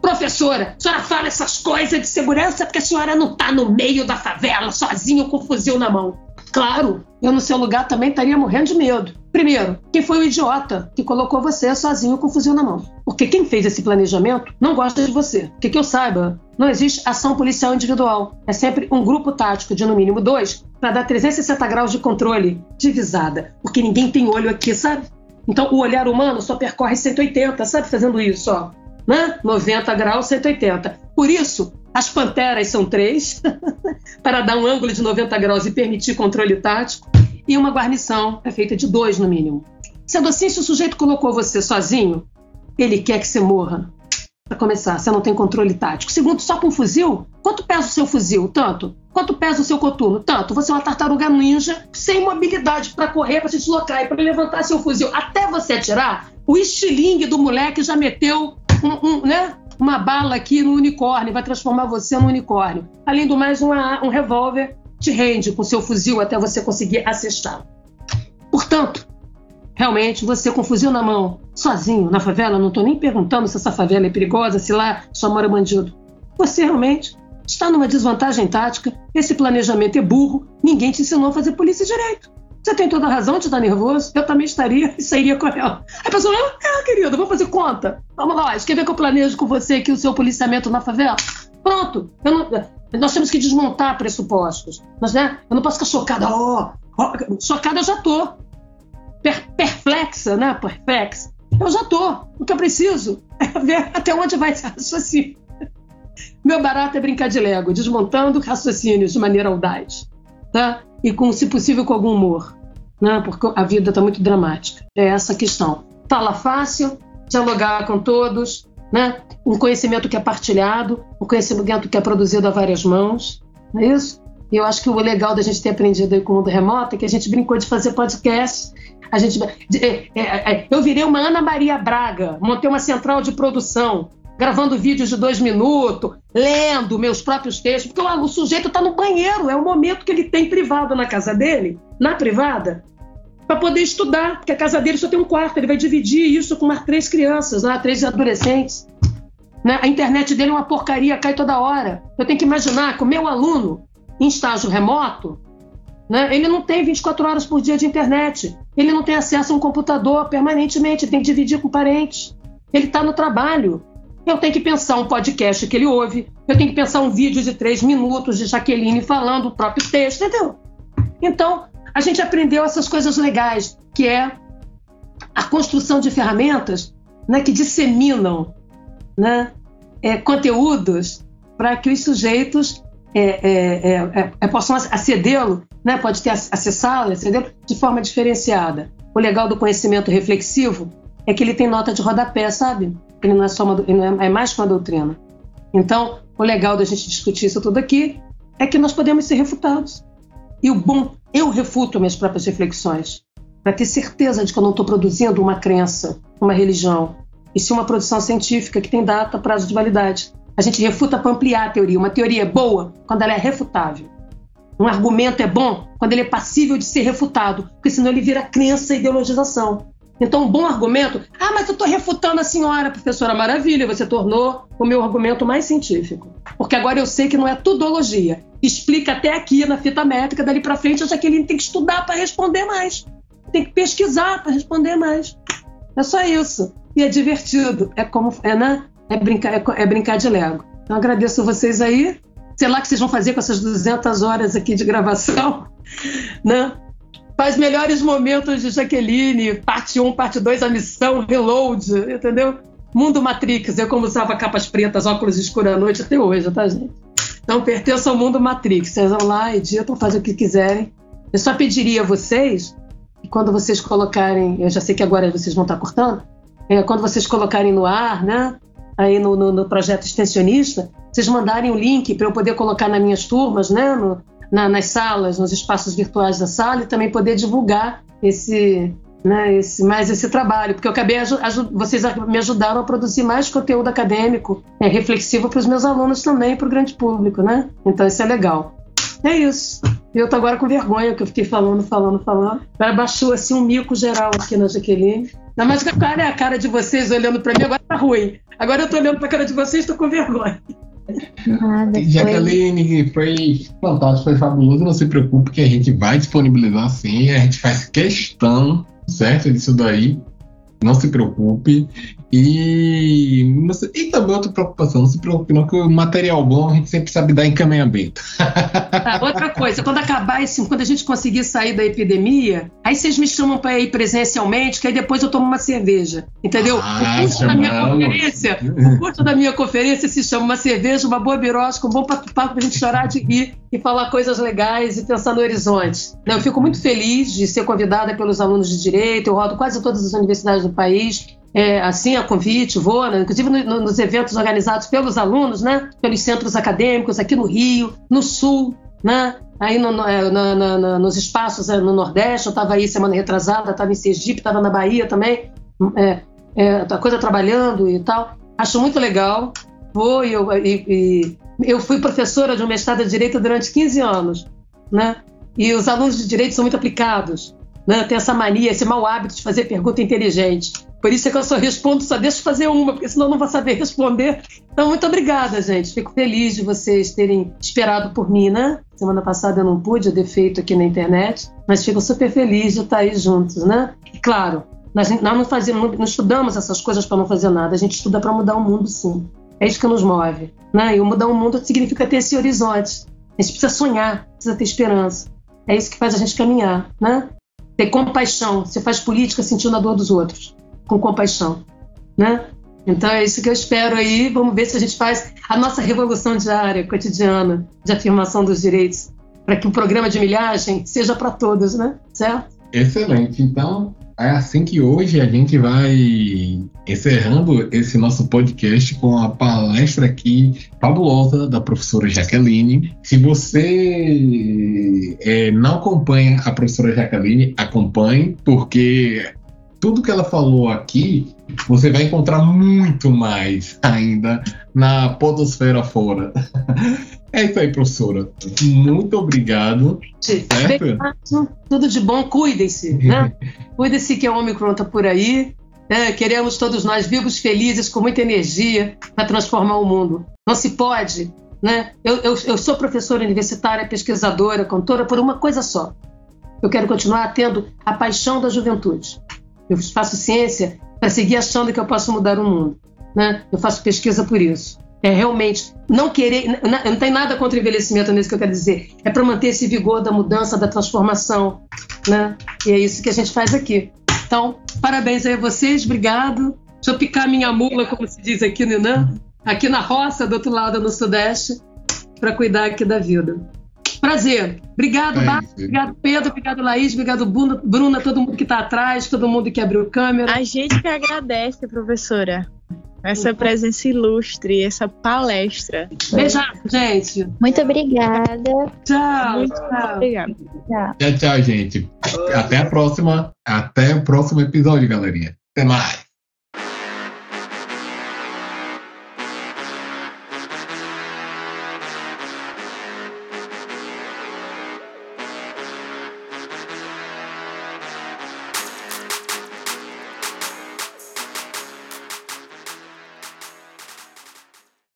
Professora, a senhora fala essas coisas de segurança porque a senhora não está no meio da favela, sozinho com o fuzil na mão. Claro, eu no seu lugar também estaria morrendo de medo. Primeiro, quem foi o idiota que colocou você sozinho com o fuzil na mão? Porque quem fez esse planejamento não gosta de você. Que que eu saiba, não existe ação policial individual. É sempre um grupo tático de no mínimo dois para dar 360 graus de controle divisada. Porque ninguém tem olho aqui, sabe? Então o olhar humano só percorre 180, sabe? Fazendo isso, ó. Né? 90 graus, 180. Por isso, as panteras são três, [laughs] para dar um ângulo de 90 graus e permitir controle tático. E uma guarnição é feita de dois, no mínimo. Sendo assim, se o sujeito colocou você sozinho, ele quer que você morra. Para começar, você não tem controle tático. Segundo, só com fuzil? Quanto pesa o seu fuzil? Tanto. Quanto pesa o seu coturno? Tanto. Você é uma tartaruga ninja sem mobilidade para correr, para se deslocar e para levantar seu fuzil. Até você atirar, o estilingue do moleque já meteu um, um, né, uma bala aqui no unicórnio, vai transformar você no unicórnio. Além do mais, uma, um revólver te rende com seu fuzil até você conseguir assestar. Portanto, realmente, você com fuzil na mão, sozinho, na favela, não estou nem perguntando se essa favela é perigosa, se lá só mora bandido. Você realmente está numa desvantagem tática, esse planejamento é burro, ninguém te ensinou a fazer polícia direito. Você tem toda a razão de estar nervoso, eu também estaria [laughs] e sairia com ela. A pessoa, ah, querido, vamos fazer conta. Vamos lá, ver que eu planejo com você aqui o seu policiamento na favela? Pronto, não, nós temos que desmontar pressupostos. Nós, né, eu não posso ficar chocada, oh, oh, chocada eu já tô per, perplexa, né? Perplexa. Eu já tô. O que eu preciso é ver até onde vai esse raciocínio. Meu barato é brincar de Lego, desmontando raciocínios de maneira audaz, tá? E com, se possível, com algum humor, né? Porque a vida está muito dramática. É essa a questão. Fala fácil, dialogar com todos, né? Um conhecimento que é partilhado, um conhecimento que é produzido a várias mãos, não é isso? E eu acho que o legal da gente ter aprendido aí com o mundo remoto é que a gente brincou de fazer podcast a gente, é, é, é, eu virei uma Ana Maria Braga, montei uma central de produção, gravando vídeos de dois minutos, lendo meus próprios textos, porque o, o sujeito está no banheiro, é o momento que ele tem privado na casa dele, na privada, para poder estudar, porque a casa dele só tem um quarto, ele vai dividir isso com três crianças, lá, três adolescentes. Né? A internet dele é uma porcaria, cai toda hora. Eu tenho que imaginar que o meu aluno, em estágio remoto, né? Ele não tem 24 horas por dia de internet. Ele não tem acesso a um computador permanentemente, tem que dividir com parentes. Ele está no trabalho. Eu tenho que pensar um podcast que ele ouve, eu tenho que pensar um vídeo de três minutos de Jaqueline falando o próprio texto, entendeu? Então, a gente aprendeu essas coisas legais, que é a construção de ferramentas né, que disseminam né, é, conteúdos para que os sujeitos é, é, é, é possam acedê-lo né, pode ter acessá-lo, acedê-lo de forma diferenciada. O legal do conhecimento reflexivo é que ele tem nota de rodapé, sabe? Ele não é só uma, não é, é mais que uma doutrina. Então, o legal da gente discutir isso tudo aqui é que nós podemos ser refutados. E o bom, eu refuto minhas próprias reflexões para ter certeza de que eu não estou produzindo uma crença, uma religião, e sim uma produção científica que tem data, prazo de validade. A gente refuta para ampliar a teoria. Uma teoria é boa quando ela é refutável. Um argumento é bom quando ele é passível de ser refutado, porque senão ele vira crença e ideologização. Então, um bom argumento. Ah, mas eu estou refutando a senhora, professora Maravilha. Você tornou o meu argumento mais científico. Porque agora eu sei que não é tudologia. Explica até aqui na fita métrica, dali para frente, a Jaqueline tem que estudar para responder mais. Tem que pesquisar para responder mais. É só isso. E é divertido. É como. É, né? é, brincar, é, é brincar de Lego. Então, agradeço vocês aí sei lá o que vocês vão fazer com essas 200 horas aqui de gravação, [laughs] né? Faz melhores momentos de Jaqueline, parte 1, parte 2, a missão, reload, entendeu? Mundo Matrix. Eu, como usava capas pretas, óculos escuros à noite, até hoje, tá, gente? Então, pertenço ao Mundo Matrix. Vocês vão lá, editam, fazem o que quiserem. Eu só pediria a vocês, quando vocês colocarem, eu já sei que agora vocês vão estar cortando, é, quando vocês colocarem no ar, né? Aí no, no, no projeto extensionista, vocês mandarem o link para eu poder colocar nas minhas turmas, né? No, na, nas salas, nos espaços virtuais da sala e também poder divulgar esse, né, esse, mais esse trabalho, porque eu acabei vocês me ajudaram a produzir mais conteúdo acadêmico é, reflexivo para os meus alunos também, para o grande público, né? Então isso é legal. É isso. Eu tô agora com vergonha que eu fiquei falando, falando, falando. Agora baixou assim um mico geral aqui na Jaqueline. Mais que a cara é a cara de vocês olhando para mim, agora tá ruim. Agora eu tô olhando para a cara de vocês tô com vergonha. Nada, Jaqueline, foi fantástico, foi fabuloso. Não se preocupe que a gente vai disponibilizar sim, a gente faz questão, certo, disso daí. Não se preocupe. E, e também outra preocupação, não se preocupe não, que o material bom a gente sempre sabe dar encaminhamento. Ah, outra coisa, quando acabar esse, quando a gente conseguir sair da epidemia, aí vocês me chamam para ir presencialmente, que aí depois eu tomo uma cerveja, entendeu? Ah, o curso da minha conferência, o curso da minha conferência se chama uma cerveja, uma boa birosca, um bom papo para a gente chorar de rir e falar coisas legais e pensar no horizonte. Eu fico muito feliz de ser convidada pelos alunos de direito, eu rodo quase todas as universidades do país é, assim a convite, vou, né? inclusive no, no, nos eventos organizados pelos alunos, né? pelos centros acadêmicos aqui no Rio, no Sul, né? aí no, é, nos espaços é, no Nordeste, eu estava aí semana retrasada, estava em Sergipe, estava na Bahia também, é, é, a coisa trabalhando e tal. Acho muito legal. Vou e eu, e, e, eu fui professora de uma mestrado de Direito durante 15 anos, né? E os alunos de Direito são muito aplicados, né? Tem essa mania, esse mau hábito de fazer pergunta inteligente. Por isso é que eu só respondo, só deixo fazer uma, porque senão eu não vou saber responder. Então, muito obrigada, gente. Fico feliz de vocês terem esperado por mim, né? Semana passada eu não pude, eu dei feito aqui na internet, mas fico super feliz de estar aí juntos, né? E claro, nós não fazemos, não estudamos essas coisas para não fazer nada, a gente estuda para mudar o mundo, sim. É isso que nos move, né? E mudar o mundo significa ter esse horizonte. A gente precisa sonhar, precisa ter esperança. É isso que faz a gente caminhar, né? Ter compaixão. Você faz política sentindo a dor dos outros com compaixão, né? Então é isso que eu espero aí. Vamos ver se a gente faz a nossa revolução diária, cotidiana, de afirmação dos direitos, para que o programa de milhagem seja para todos, né? Certo? Excelente. Então, é assim que hoje a gente vai encerrando esse nosso podcast com a palestra aqui fabulosa da professora Jaqueline. Se você é, não acompanha a professora Jaqueline, acompanhe, porque tudo que ela falou aqui, você vai encontrar muito mais ainda na podosfera fora. [laughs] É isso aí, professora. Muito obrigado. Certo? Tudo de bom, cuidem-se, né? [laughs] cuidem-se que a Omicron está por aí. É, queremos todos nós vivos, felizes, com muita energia para transformar o mundo. Não se pode, né? Eu, eu, eu sou professora universitária, pesquisadora, cantora, por uma coisa só. Eu quero continuar tendo a paixão da juventude. Eu faço ciência para seguir achando que eu posso mudar o mundo. Né? Eu faço pesquisa por isso. É realmente não querer. Não tem nada contra o envelhecimento nisso que eu quero dizer. É para manter esse vigor da mudança, da transformação. Né? E é isso que a gente faz aqui. Então, parabéns aí a vocês, obrigado. Deixa eu picar minha mula, como se diz aqui, né? aqui na roça, do outro lado, no Sudeste, para cuidar aqui da vida. Prazer. Obrigado, é Obrigado, Pedro. Obrigado, Laís. Obrigado, Bruna, Bruna todo mundo que está atrás, todo mundo que abriu câmera. A gente que agradece, professora. Essa presença ilustre, essa palestra. Beijo, gente. Muito obrigada. Tchau. Muito tchau. obrigada. Tchau. tchau, gente. Até a próxima. Até o próximo episódio, galerinha. Até mais.